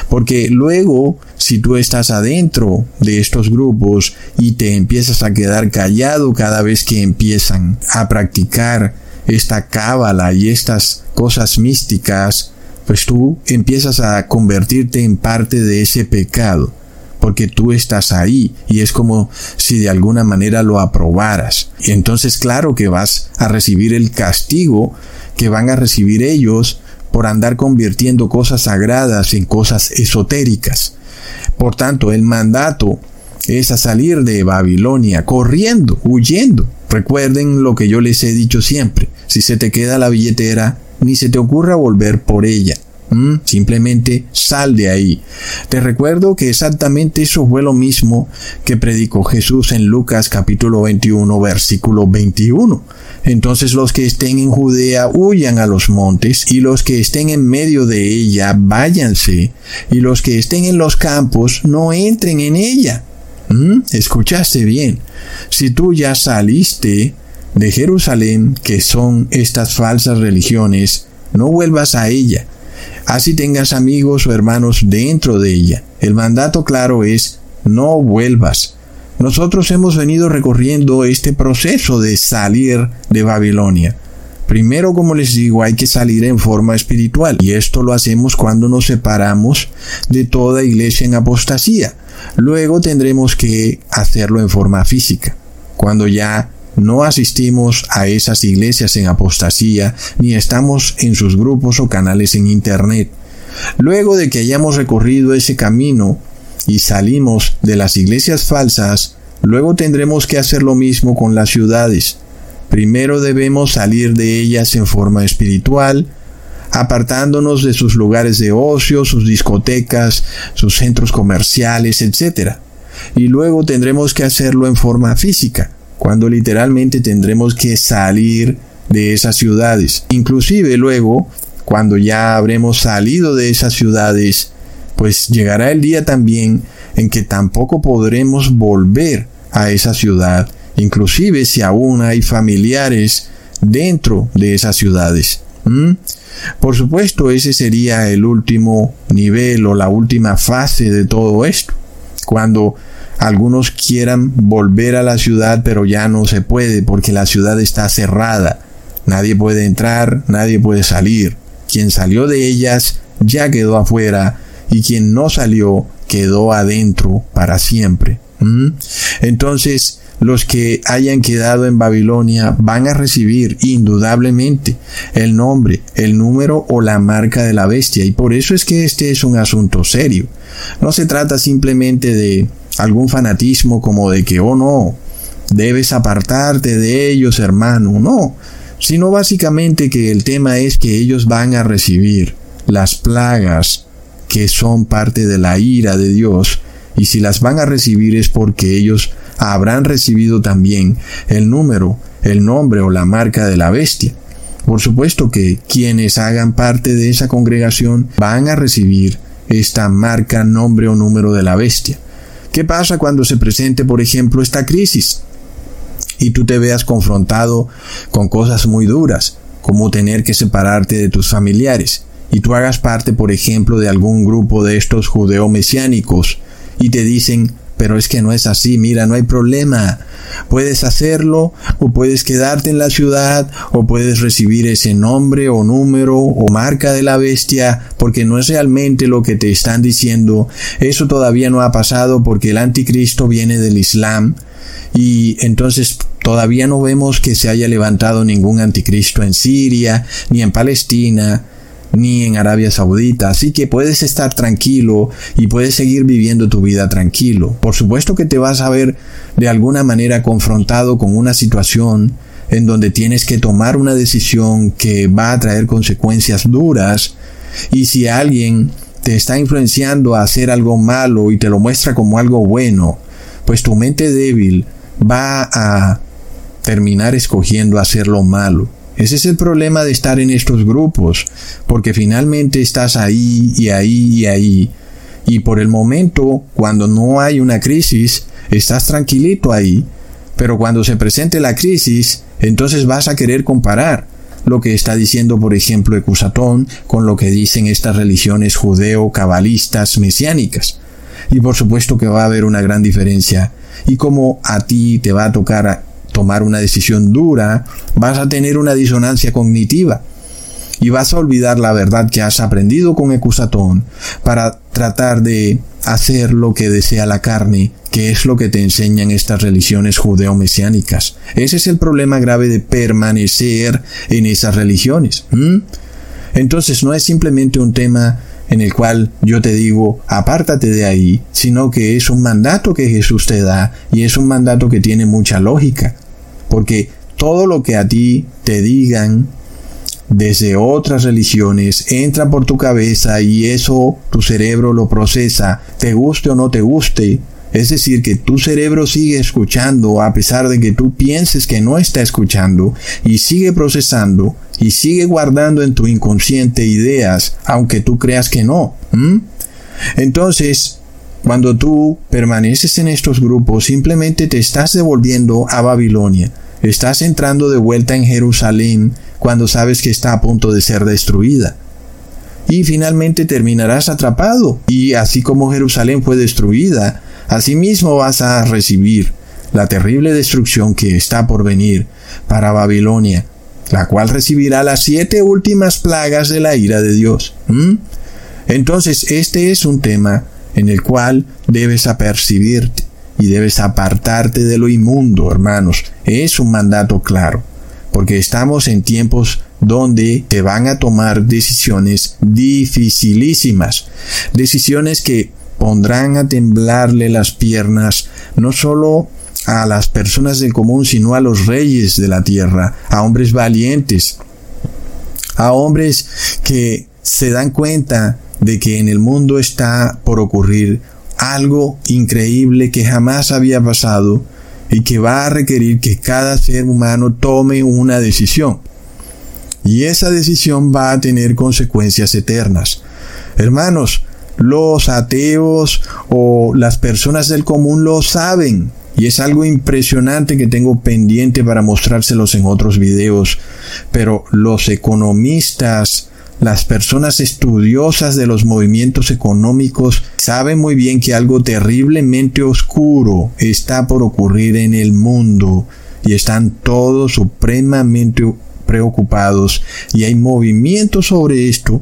Porque luego, si tú estás adentro de estos grupos y te empiezas a quedar callado cada vez que empiezan a practicar esta cábala y estas cosas místicas, pues tú empiezas a convertirte en parte de ese pecado, porque tú estás ahí y es como si de alguna manera lo aprobaras. Y entonces claro que vas a recibir el castigo que van a recibir ellos por andar convirtiendo cosas sagradas en cosas esotéricas. Por tanto, el mandato es a salir de Babilonia corriendo, huyendo. Recuerden lo que yo les he dicho siempre. Si se te queda la billetera, ni se te ocurra volver por ella. Simplemente sal de ahí. Te recuerdo que exactamente eso fue lo mismo que predicó Jesús en Lucas capítulo 21 versículo 21. Entonces los que estén en Judea huyan a los montes y los que estén en medio de ella váyanse y los que estén en los campos no entren en ella. Escuchaste bien. Si tú ya saliste de Jerusalén, que son estas falsas religiones, no vuelvas a ella. Así tengas amigos o hermanos dentro de ella. El mandato claro es, no vuelvas. Nosotros hemos venido recorriendo este proceso de salir de Babilonia. Primero, como les digo, hay que salir en forma espiritual y esto lo hacemos cuando nos separamos de toda iglesia en apostasía. Luego tendremos que hacerlo en forma física, cuando ya no asistimos a esas iglesias en apostasía ni estamos en sus grupos o canales en Internet. Luego de que hayamos recorrido ese camino y salimos de las iglesias falsas, luego tendremos que hacer lo mismo con las ciudades. Primero debemos salir de ellas en forma espiritual, apartándonos de sus lugares de ocio, sus discotecas, sus centros comerciales, etc. Y luego tendremos que hacerlo en forma física, cuando literalmente tendremos que salir de esas ciudades. Inclusive luego, cuando ya habremos salido de esas ciudades, pues llegará el día también en que tampoco podremos volver a esa ciudad, inclusive si aún hay familiares dentro de esas ciudades. ¿Mm? Por supuesto, ese sería el último nivel o la última fase de todo esto, cuando algunos quieran volver a la ciudad, pero ya no se puede porque la ciudad está cerrada. Nadie puede entrar, nadie puede salir. Quien salió de ellas ya quedó afuera y quien no salió quedó adentro para siempre. ¿Mm? Entonces, los que hayan quedado en Babilonia van a recibir indudablemente el nombre, el número o la marca de la bestia. Y por eso es que este es un asunto serio. No se trata simplemente de algún fanatismo como de que, oh no, debes apartarte de ellos, hermano. No, sino básicamente que el tema es que ellos van a recibir las plagas que son parte de la ira de Dios. Y si las van a recibir es porque ellos habrán recibido también el número, el nombre o la marca de la bestia. Por supuesto que quienes hagan parte de esa congregación van a recibir esta marca, nombre o número de la bestia. ¿Qué pasa cuando se presente, por ejemplo, esta crisis? Y tú te veas confrontado con cosas muy duras, como tener que separarte de tus familiares, y tú hagas parte, por ejemplo, de algún grupo de estos judeo-mesiánicos, y te dicen, pero es que no es así, mira, no hay problema. Puedes hacerlo o puedes quedarte en la ciudad o puedes recibir ese nombre o número o marca de la bestia porque no es realmente lo que te están diciendo. Eso todavía no ha pasado porque el anticristo viene del Islam y entonces todavía no vemos que se haya levantado ningún anticristo en Siria ni en Palestina ni en Arabia Saudita, así que puedes estar tranquilo y puedes seguir viviendo tu vida tranquilo. Por supuesto que te vas a ver de alguna manera confrontado con una situación en donde tienes que tomar una decisión que va a traer consecuencias duras y si alguien te está influenciando a hacer algo malo y te lo muestra como algo bueno, pues tu mente débil va a terminar escogiendo hacer lo malo. Ese es el problema de estar en estos grupos, porque finalmente estás ahí y ahí y ahí. Y por el momento, cuando no hay una crisis, estás tranquilito ahí. Pero cuando se presente la crisis, entonces vas a querer comparar. lo que está diciendo, por ejemplo, Ecusatón con lo que dicen estas religiones judeo-cabalistas mesiánicas. Y por supuesto que va a haber una gran diferencia. Y como a ti te va a tocar tomar una decisión dura, vas a tener una disonancia cognitiva y vas a olvidar la verdad que has aprendido con Ecusatón para tratar de hacer lo que desea la carne, que es lo que te enseñan estas religiones judeo-mesiánicas. Ese es el problema grave de permanecer en esas religiones. Entonces no es simplemente un tema en el cual yo te digo, apártate de ahí, sino que es un mandato que Jesús te da y es un mandato que tiene mucha lógica, porque todo lo que a ti te digan desde otras religiones entra por tu cabeza y eso tu cerebro lo procesa, te guste o no te guste. Es decir, que tu cerebro sigue escuchando a pesar de que tú pienses que no está escuchando y sigue procesando y sigue guardando en tu inconsciente ideas aunque tú creas que no. Entonces, cuando tú permaneces en estos grupos, simplemente te estás devolviendo a Babilonia. Estás entrando de vuelta en Jerusalén cuando sabes que está a punto de ser destruida. Y finalmente terminarás atrapado. Y así como Jerusalén fue destruida, asimismo vas a recibir la terrible destrucción que está por venir para Babilonia, la cual recibirá las siete últimas plagas de la ira de Dios. Entonces, este es un tema en el cual debes apercibirte y debes apartarte de lo inmundo, hermanos. Es un mandato claro porque estamos en tiempos donde te van a tomar decisiones dificilísimas, decisiones que pondrán a temblarle las piernas no solo a las personas del común, sino a los reyes de la tierra, a hombres valientes, a hombres que se dan cuenta de que en el mundo está por ocurrir algo increíble que jamás había pasado y que va a requerir que cada ser humano tome una decisión. Y esa decisión va a tener consecuencias eternas. Hermanos, los ateos o las personas del común lo saben. Y es algo impresionante que tengo pendiente para mostrárselos en otros videos. Pero los economistas, las personas estudiosas de los movimientos económicos saben muy bien que algo terriblemente oscuro está por ocurrir en el mundo y están todos supremamente preocupados y hay movimientos sobre esto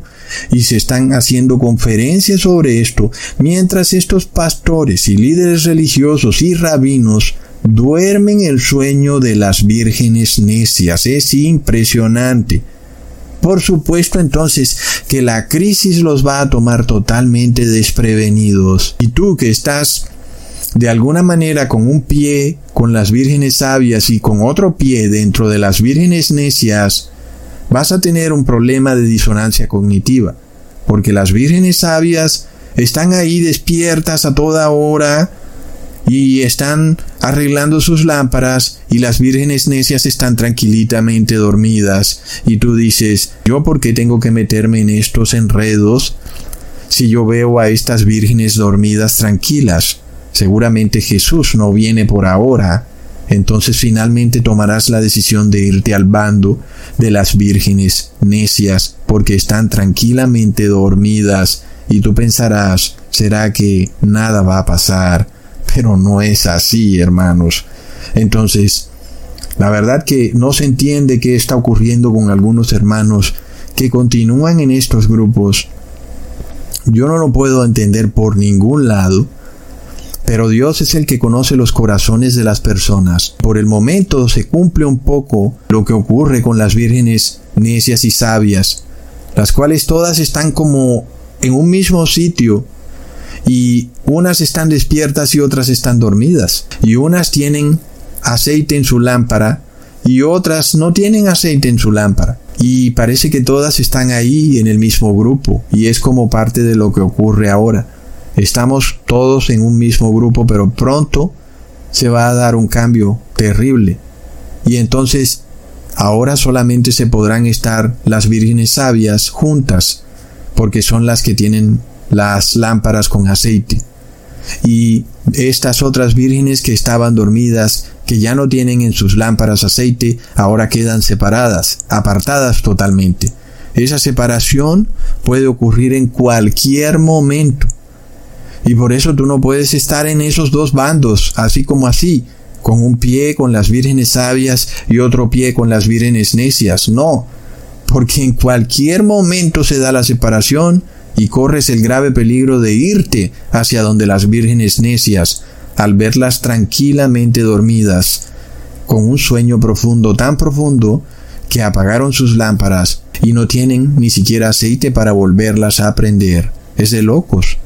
y se están haciendo conferencias sobre esto mientras estos pastores y líderes religiosos y rabinos duermen el sueño de las vírgenes necias. Es impresionante. Por supuesto entonces que la crisis los va a tomar totalmente desprevenidos. Y tú que estás de alguna manera con un pie con las vírgenes sabias y con otro pie dentro de las vírgenes necias, vas a tener un problema de disonancia cognitiva, porque las vírgenes sabias están ahí despiertas a toda hora, y están arreglando sus lámparas y las vírgenes necias están tranquilitamente dormidas y tú dices, ¿yo por qué tengo que meterme en estos enredos si yo veo a estas vírgenes dormidas tranquilas? Seguramente Jesús no viene por ahora. Entonces finalmente tomarás la decisión de irte al bando de las vírgenes necias porque están tranquilamente dormidas y tú pensarás, ¿será que nada va a pasar? pero no es así, hermanos. Entonces, la verdad que no se entiende qué está ocurriendo con algunos hermanos que continúan en estos grupos. Yo no lo puedo entender por ningún lado, pero Dios es el que conoce los corazones de las personas. Por el momento se cumple un poco lo que ocurre con las vírgenes necias y sabias, las cuales todas están como en un mismo sitio, y unas están despiertas y otras están dormidas. Y unas tienen aceite en su lámpara y otras no tienen aceite en su lámpara. Y parece que todas están ahí en el mismo grupo y es como parte de lo que ocurre ahora. Estamos todos en un mismo grupo, pero pronto se va a dar un cambio terrible. Y entonces ahora solamente se podrán estar las vírgenes sabias juntas, porque son las que tienen las lámparas con aceite. y estas otras vírgenes que estaban dormidas, que ya no tienen en sus lámparas aceite, ahora quedan separadas, apartadas totalmente. Esa separación puede ocurrir en cualquier momento. Y por eso tú no puedes estar en esos dos bandos, así como así, con un pie con las vírgenes sabias y otro pie con las vírgenes necias. No, porque en cualquier momento se da la separación y corres el grave peligro de irte hacia donde las vírgenes necias, al verlas tranquilamente dormidas, con un sueño profundo, tan profundo, que apagaron sus lámparas y no tienen ni siquiera aceite para volverlas a prender. Es de locos.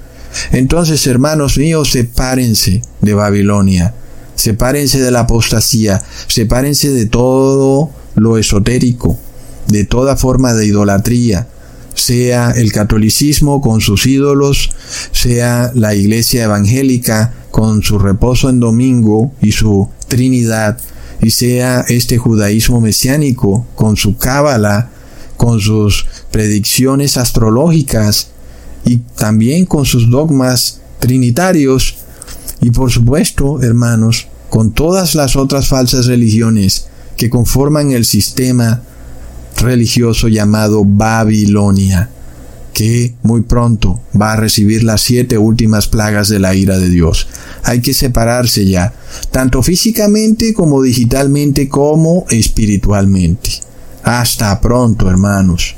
Entonces, hermanos míos, sepárense de Babilonia, sepárense de la apostasía, sepárense de todo lo esotérico, de toda forma de idolatría, sea el catolicismo con sus ídolos, sea la iglesia evangélica con su reposo en domingo y su Trinidad, y sea este judaísmo mesiánico con su cábala, con sus predicciones astrológicas y también con sus dogmas trinitarios y por supuesto, hermanos, con todas las otras falsas religiones que conforman el sistema religioso llamado Babilonia, que muy pronto va a recibir las siete últimas plagas de la ira de Dios. Hay que separarse ya, tanto físicamente como digitalmente como espiritualmente. Hasta pronto, hermanos.